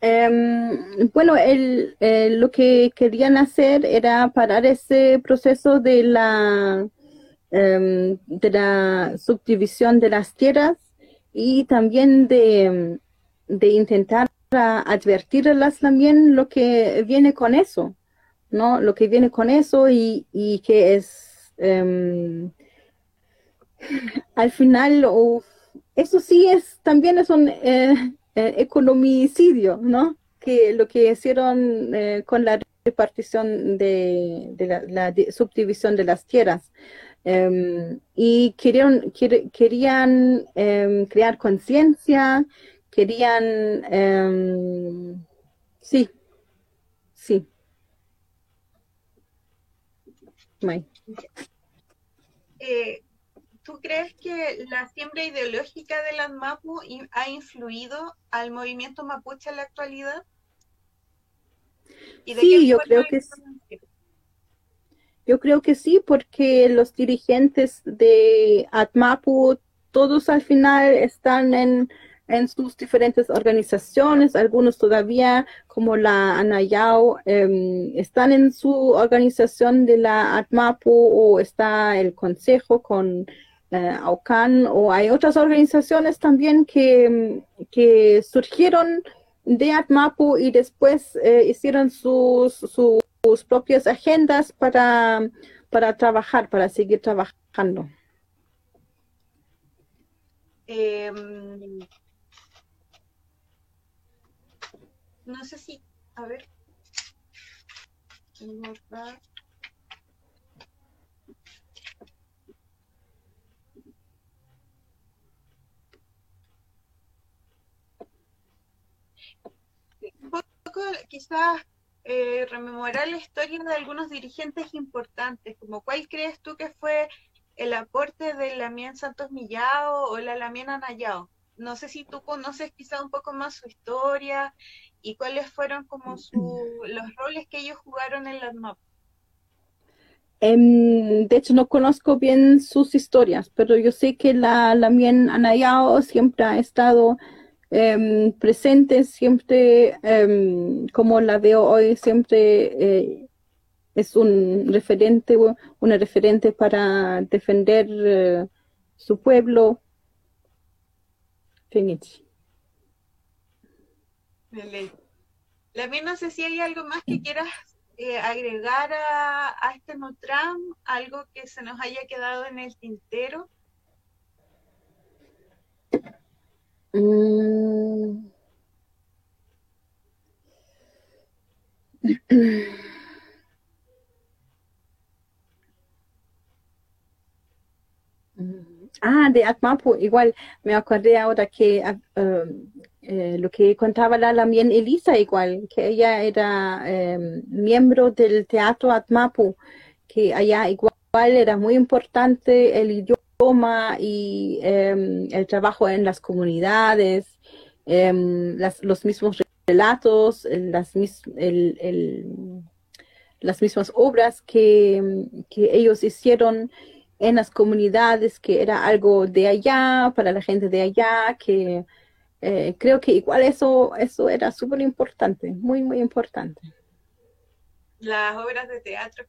Em, bueno, el, lo que querían hacer era parar ese proceso de la, em, de la subdivisión de las tierras y también de, de intentar advertirlas también lo que viene con eso, ¿no? Lo que viene con eso y, que es em, al final, eso sí es, también es un eh, eh, economicidio, ¿no? Que lo que hicieron eh, con la repartición de, la, subdivisión de las tierras. Em, y querían, querían em, crear conciencia, querían, em, sí, sí.
Eh, ¿Tú crees que la siembra ideológica de la MAPU ha influido al movimiento mapuche en la actualidad?
sí, yo creo que sí. Yo creo que sí, porque los dirigentes de ATMAPU, todos al final están en, en sus diferentes organizaciones, algunos todavía, como la Anayao, em, están en su organización de la ATMAPU o está el consejo con eh, AUCAN o hay otras organizaciones también que, que surgieron de ATMAPU y después eh, hicieron sus, sus propias agendas para, para trabajar, para seguir trabajando.
Eh, no sé si, a ver. Un poco quizás eh, rememorar la historia de algunos dirigentes importantes, como cuál crees tú que fue el aporte de Lamien Santos Millao o la Lamien Anayao. No sé si tú conoces quizá un poco más su historia y cuáles fueron como los roles que ellos jugaron en las mapas.
Em, de hecho, no conozco bien sus historias, pero yo sé que la, la Mien Anayao siempre ha estado em, presente, siempre, em, como la veo hoy, siempre eh, es un referente, una referente para defender eh, su pueblo. Finish.
También no sé si hay algo más que quieras eh, agregar a, este Nutram, algo que se nos haya quedado en el tintero.
Mm. Ah, de Atmapu, igual me acordé ahora que ah, um, eh, lo que contaba la también Elisa igual, que ella era em, miembro del teatro Atmapu, que allá igual era muy importante el idioma y em, el trabajo en las comunidades, em, los mismos relatos, las, las mismas obras que, ellos hicieron en las comunidades, que era algo de allá, para la gente de allá, que eh, creo que igual eso, eso era súper importante, muy, muy importante.
Las obras de teatro.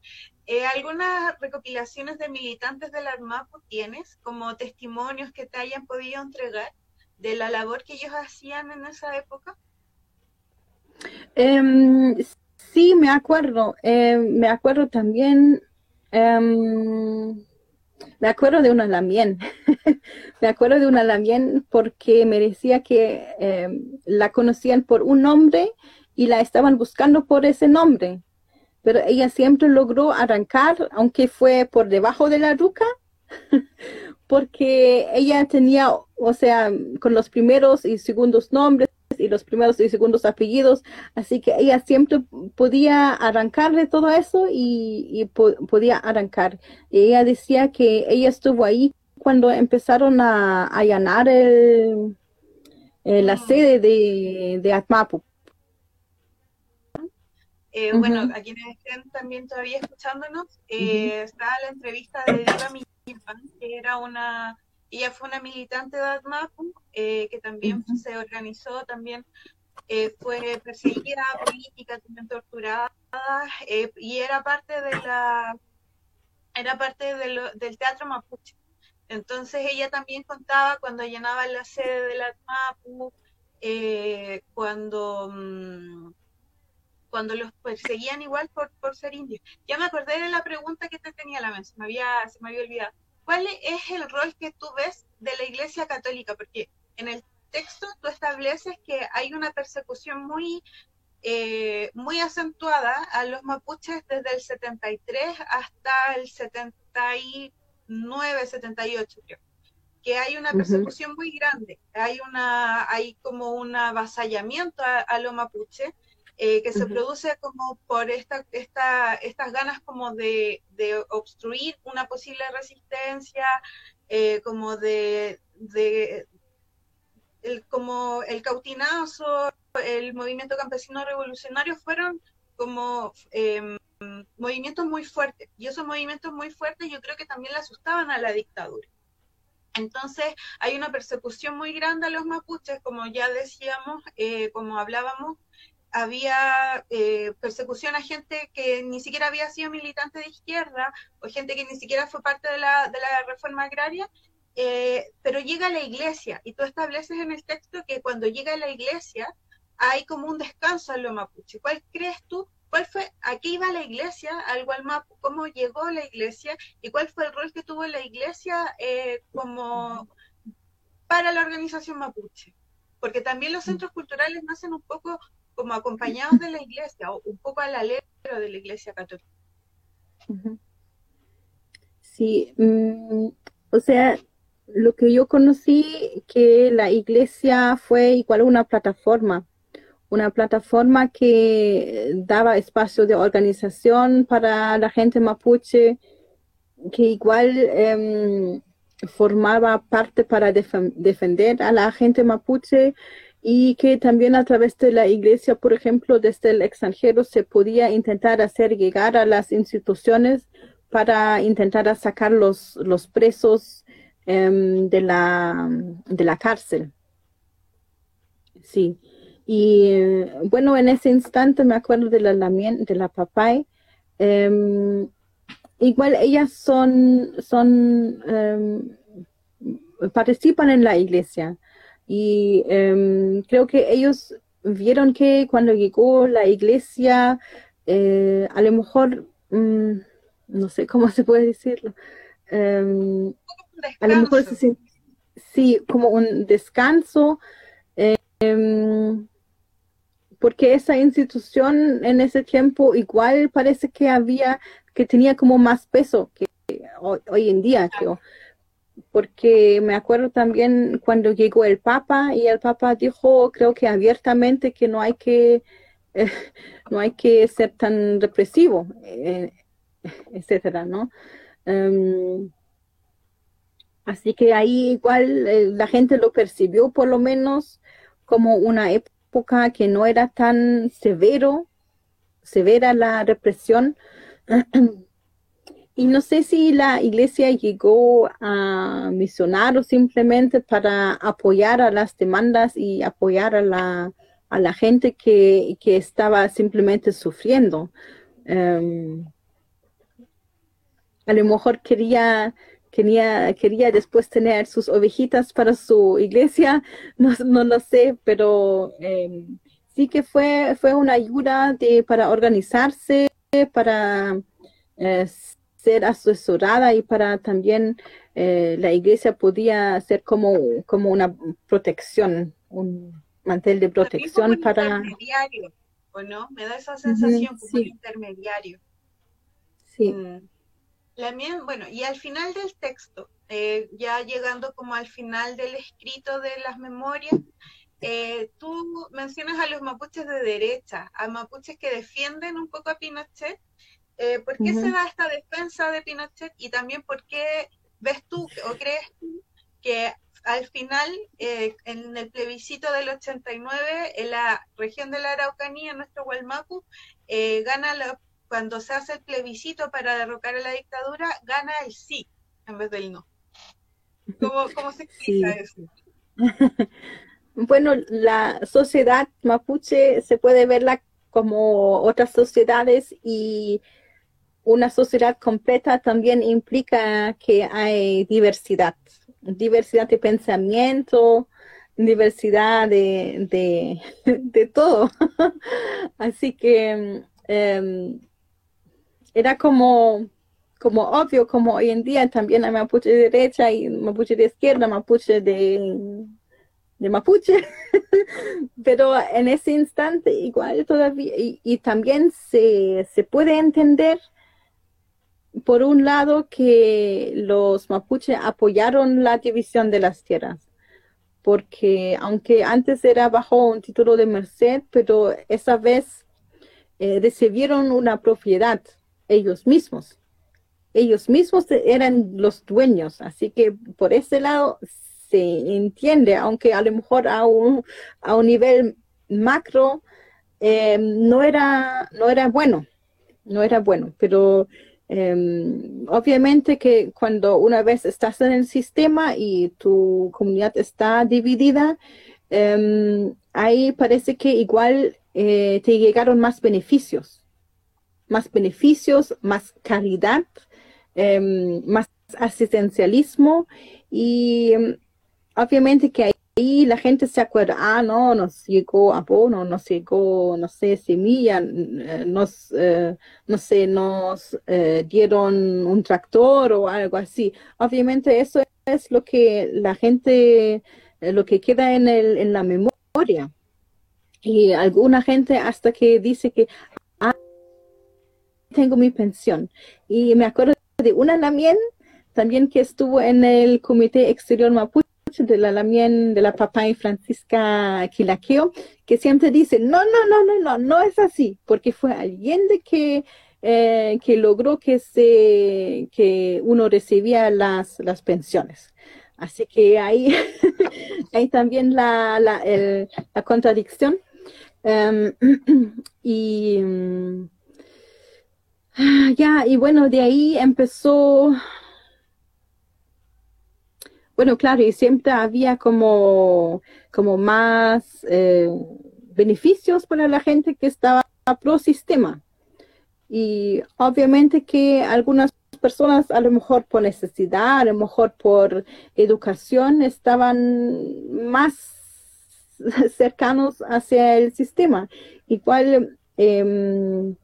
Eh, ¿Algunas recopilaciones de militantes del ARMAPO tienes como testimonios que te hayan podido entregar de la labor que ellos hacían en esa época?
Em, sí, me acuerdo. Em, me acuerdo también. Em, me acuerdo de una Lamien. me acuerdo de una Lamien porque me decía que la conocían por un nombre y la estaban buscando por ese nombre. Pero ella siempre logró arrancar, aunque fue por debajo de la ruca, porque ella tenía, o sea, con los primeros y segundos nombres y los primeros y segundos apellidos, así que ella siempre podía arrancarle todo eso y, podía arrancar. Y ella decía que ella estuvo ahí cuando empezaron a, allanar el, la sede de, de Atmapu.
Eh, bueno, a quienes estén también todavía escuchándonos, eh, está la entrevista de Diva Millán, que era una ella fue una militante de ADMAPU, eh, que también se organizó, también eh, fue perseguida política, también torturada, eh, y era parte de la era parte del teatro mapuche. Entonces ella también contaba cuando llenaba la sede de la ADMAPU, cuando mm, cuando los perseguían igual por, por ser indios. Ya me acordé de la pregunta que te tenía la vez, me había, se me había olvidado. ¿cuál es el rol que tú ves de la Iglesia Católica? Porque en el texto tú estableces que hay una persecución muy, eh, muy acentuada a los mapuches desde el 73 hasta el 79, 78, creo. Que hay una persecución muy grande, hay, una, hay como un avasallamiento a, a los mapuches eh, que se produce como por esta, esta, estas ganas como de, obstruir una posible resistencia, eh, como de, el, como el cautinazo, el movimiento campesino revolucionario fueron como em, movimientos muy fuertes. Y esos movimientos muy fuertes yo creo que también le asustaban a la dictadura. Entonces hay una persecución muy grande a los mapuches, como ya decíamos, eh, como hablábamos, había eh, persecución a gente que ni siquiera había sido militante de izquierda o gente que ni siquiera fue parte de la, de la reforma agraria, eh, pero llega la iglesia y tú estableces en el texto que cuando llega la iglesia hay como un descanso en lo mapuche. ¿Cuál crees tú? ¿Cuál fue, a qué iba la iglesia, al Gualmapu? ¿Cómo llegó la iglesia? ¿Y cuál fue el rol que tuvo la iglesia eh, como para la organización mapuche? Porque también los centros culturales nacen un poco como acompañados de la iglesia, o un poco a la letra de la iglesia católica.
Sí, mm, o sea, lo que yo conocí que la iglesia fue igual una plataforma, una plataforma que daba espacio de organización para la gente mapuche, que igual em, formaba parte para defender a la gente mapuche y que también a través de la iglesia, por ejemplo, desde el extranjero se podía intentar hacer llegar a las instituciones para intentar sacar los, los presos em, de, la, de la cárcel. Sí. Y bueno, en ese instante me acuerdo de la, de la papay. Em, igual ellas son, son em, participan en la iglesia y em, creo que ellos vieron que cuando llegó la iglesia, eh, a lo mejor, mm, no sé cómo se puede decirlo, em, a lo mejor sí, como un descanso, em, porque esa institución en ese tiempo igual parece que había, que tenía como más peso que hoy, hoy en día, creo porque me acuerdo también cuando llegó el Papa y el Papa dijo, creo que abiertamente, que no hay que, no hay que ser tan represivo, eh, etcétera, ¿no? Em, así que ahí igual eh, la gente lo percibió por lo menos como una época que no era tan severo, severa la represión. Y no sé si la iglesia llegó a misionar o simplemente para apoyar a las demandas y apoyar a la, a la gente que, que estaba simplemente sufriendo. Em, a lo mejor quería, quería, quería después tener sus ovejitas para su iglesia, no, no lo sé, pero em, sí que fue, fue una ayuda para organizarse, para eh, ser asesorada y para también eh, la iglesia podía ser como, como una protección, un mantel de protección para...
Intermediario, ¿o no? Me da esa sensación como intermediario.
Sí. Mm.
La mía, bueno, y al final del texto, eh, ya llegando como al final del escrito de las memorias, eh, tú mencionas a los mapuches de derecha, a mapuches que defienden un poco a Pinochet eh, ¿Por qué se da esta defensa de Pinochet y también por qué ves tú o crees tú que al final, eh, en el plebiscito del 89, en la región de la Araucanía, en nuestro Hualmapu, eh, gana cuando se hace el plebiscito para derrocar a la dictadura, gana el sí en vez del no. ¿Cómo, se explica eso?
bueno, la sociedad mapuche se puede verla como otras sociedades y una sociedad completa también implica que hay diversidad, diversidad de pensamiento, diversidad de, de, todo. Así que em, era como, como obvio, como hoy en día también hay mapuche de derecha y mapuche de izquierda, mapuche de, de mapuche, pero en ese instante igual todavía, y, y también se, se puede entender por un lado, que los mapuches apoyaron la división de las tierras, porque aunque antes era bajo un título de merced, pero esa vez eh, recibieron una propiedad ellos mismos. Ellos mismos eran los dueños, así que por ese lado se entiende, aunque a lo mejor a un, a un nivel macro eh, no, era, no era bueno, no era bueno, pero Em, obviamente que cuando una vez estás en el sistema y tu comunidad está dividida, em, ahí parece que igual eh, te llegaron más beneficios, más beneficios, más calidad, em, más asistencialismo y obviamente que y la gente se acuerda, ah, no, nos llegó abono, nos llegó, no sé, semilla, eh, nos, eh, no sé, nos eh, dieron un tractor o algo así. Obviamente eso es lo que la gente, lo que queda en, el, en la memoria. Y alguna gente hasta que dice que, ah, tengo mi pensión. Y me acuerdo de una también, también que estuvo en el Comité Exterior Mapuche de la Lamien, de la papá y Francisca Quilaqueo, que siempre dice, no, no, no, no, no, no es así, porque fue alguien de que, eh, que logró que, se, que uno recibía las, las pensiones. Así que ahí hay también la, la, contradicción. Em, y mm, ya, y bueno, de ahí empezó bueno, claro, y siempre había como, como más eh, beneficios para la gente que estaba pro sistema. Y obviamente que algunas personas, a lo mejor por necesidad, a lo mejor por educación, estaban más cercanos hacia el sistema. Igual em,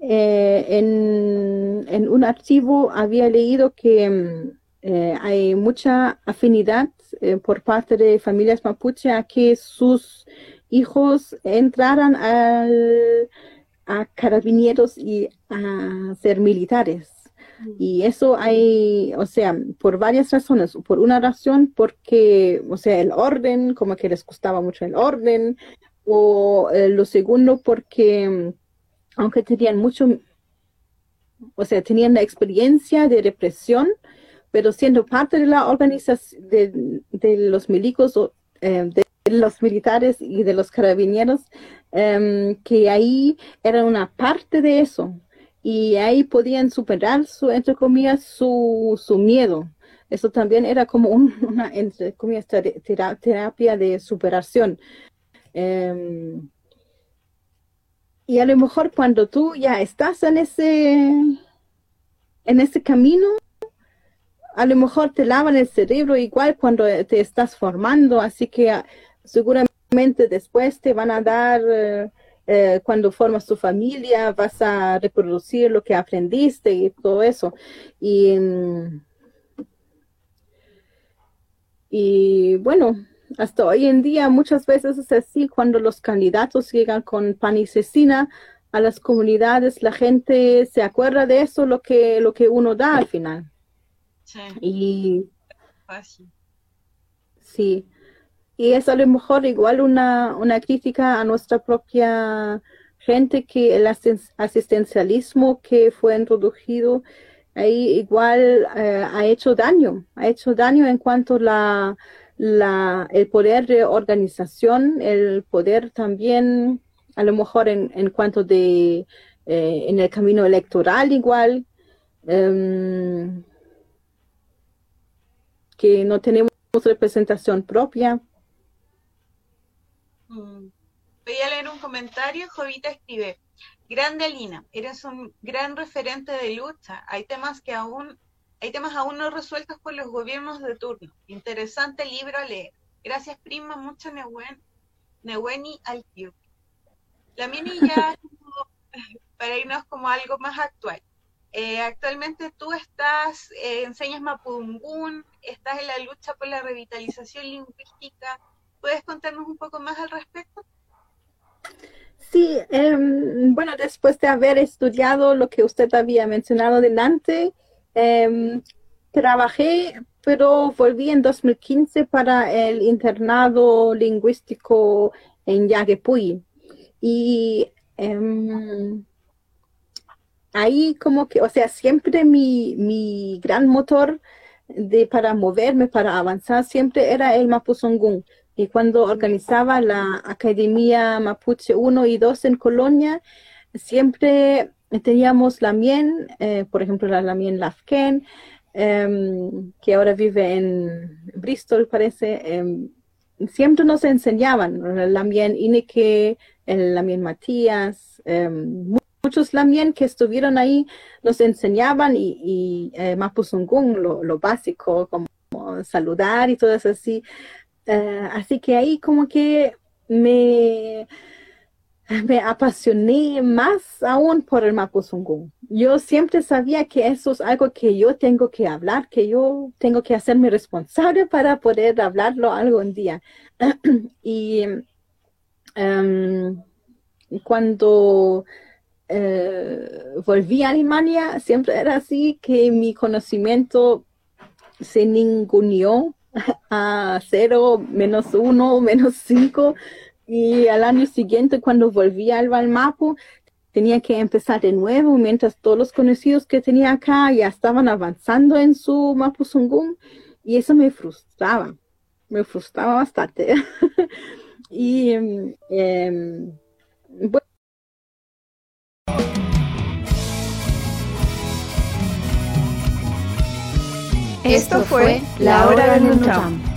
eh, en, en, un archivo había leído que em, eh, hay mucha afinidad eh, por parte de familias mapuche a que sus hijos entraran al, a carabineros y a ser militares. Mm. Y eso hay, o sea, por varias razones. Por una razón, porque, o sea, el orden, como que les gustaba mucho el orden. O eh, lo segundo, porque aunque tenían mucho o sea, tenían la experiencia de represión, pero siendo parte de la organización de, los milicos, eh, de los militares y de los carabineros, em, que ahí era una parte de eso. Y ahí podían superar su, entre comillas, su, su miedo. Eso también era como una, entre comillas, terapia de superación. Em, y a lo mejor cuando tú ya estás en ese, en ese camino, a lo mejor te lavan el cerebro igual cuando te estás formando, así que ah, seguramente después te van a dar, eh, eh, cuando formas tu familia, vas a reproducir lo que aprendiste y todo eso. Y, mm, y bueno, hasta hoy en día muchas veces es así, cuando los candidatos llegan con pan y cecina a las comunidades, la gente se acuerda de eso, lo que, lo que uno da al final. Sí. Y Sí. Y es a lo mejor igual una, una crítica a nuestra propia gente que el asistencialismo que fue introducido ahí igual eh, ha hecho daño, ha hecho daño en cuanto la, la, el poder de organización, el poder también, a lo mejor en, en cuanto de, eh, en el camino electoral igual, em, que no tenemos representación propia.
Mm. Voy a leer un comentario, Jovita escribe, Grande Lina, eres un gran referente de lucha. Hay temas que aún hay temas aún no resueltos por los gobiernos de turno. Interesante libro a leer. Gracias, prima. Mucho Neweni al La mini ya, para irnos como algo más actual. Eh, actualmente tú estás, eh, enseñas Mapudungún, estás en la lucha por la revitalización lingüística. ¿Puedes contarnos un poco más al respecto?
Sí, em, bueno, después de haber estudiado lo que usted había mencionado delante, Em, trabajé, pero volví en 2015 para el internado lingüístico en Yaguepuy. Y em, ahí como que, o sea, siempre mi, mi gran motor de, para moverme, para avanzar, siempre era el Mapuzungún. Y cuando organizaba la Academia Mapuche 1 y 2 en Colonia, siempre teníamos la Mien, eh, por ejemplo, la Lamien Lafken, em, que ahora vive en Bristol, parece. Em, siempre nos enseñaban, la Mien Ineke, el Lamien Matías, em, muchos Lamien que estuvieron ahí nos enseñaban y, y eh, lo, lo básico, como saludar y todo eso así. Eh, así que ahí como que me me apasioné más aún por el Mapuzungún. Yo siempre sabía que eso es algo que yo tengo que hablar, que yo tengo que hacerme responsable para poder hablarlo algún día. y em, cuando eh, volví a Alemania, siempre era así que mi conocimiento se ninguneó a cero, menos uno, menos cinco y al año siguiente, cuando volví al Valmapo, tenía que empezar de nuevo, mientras todos los conocidos que tenía acá ya estaban avanzando en su Mapuzungún, y eso me frustraba, me frustraba bastante. y em, bueno,
Esto fue La Hora del Nutram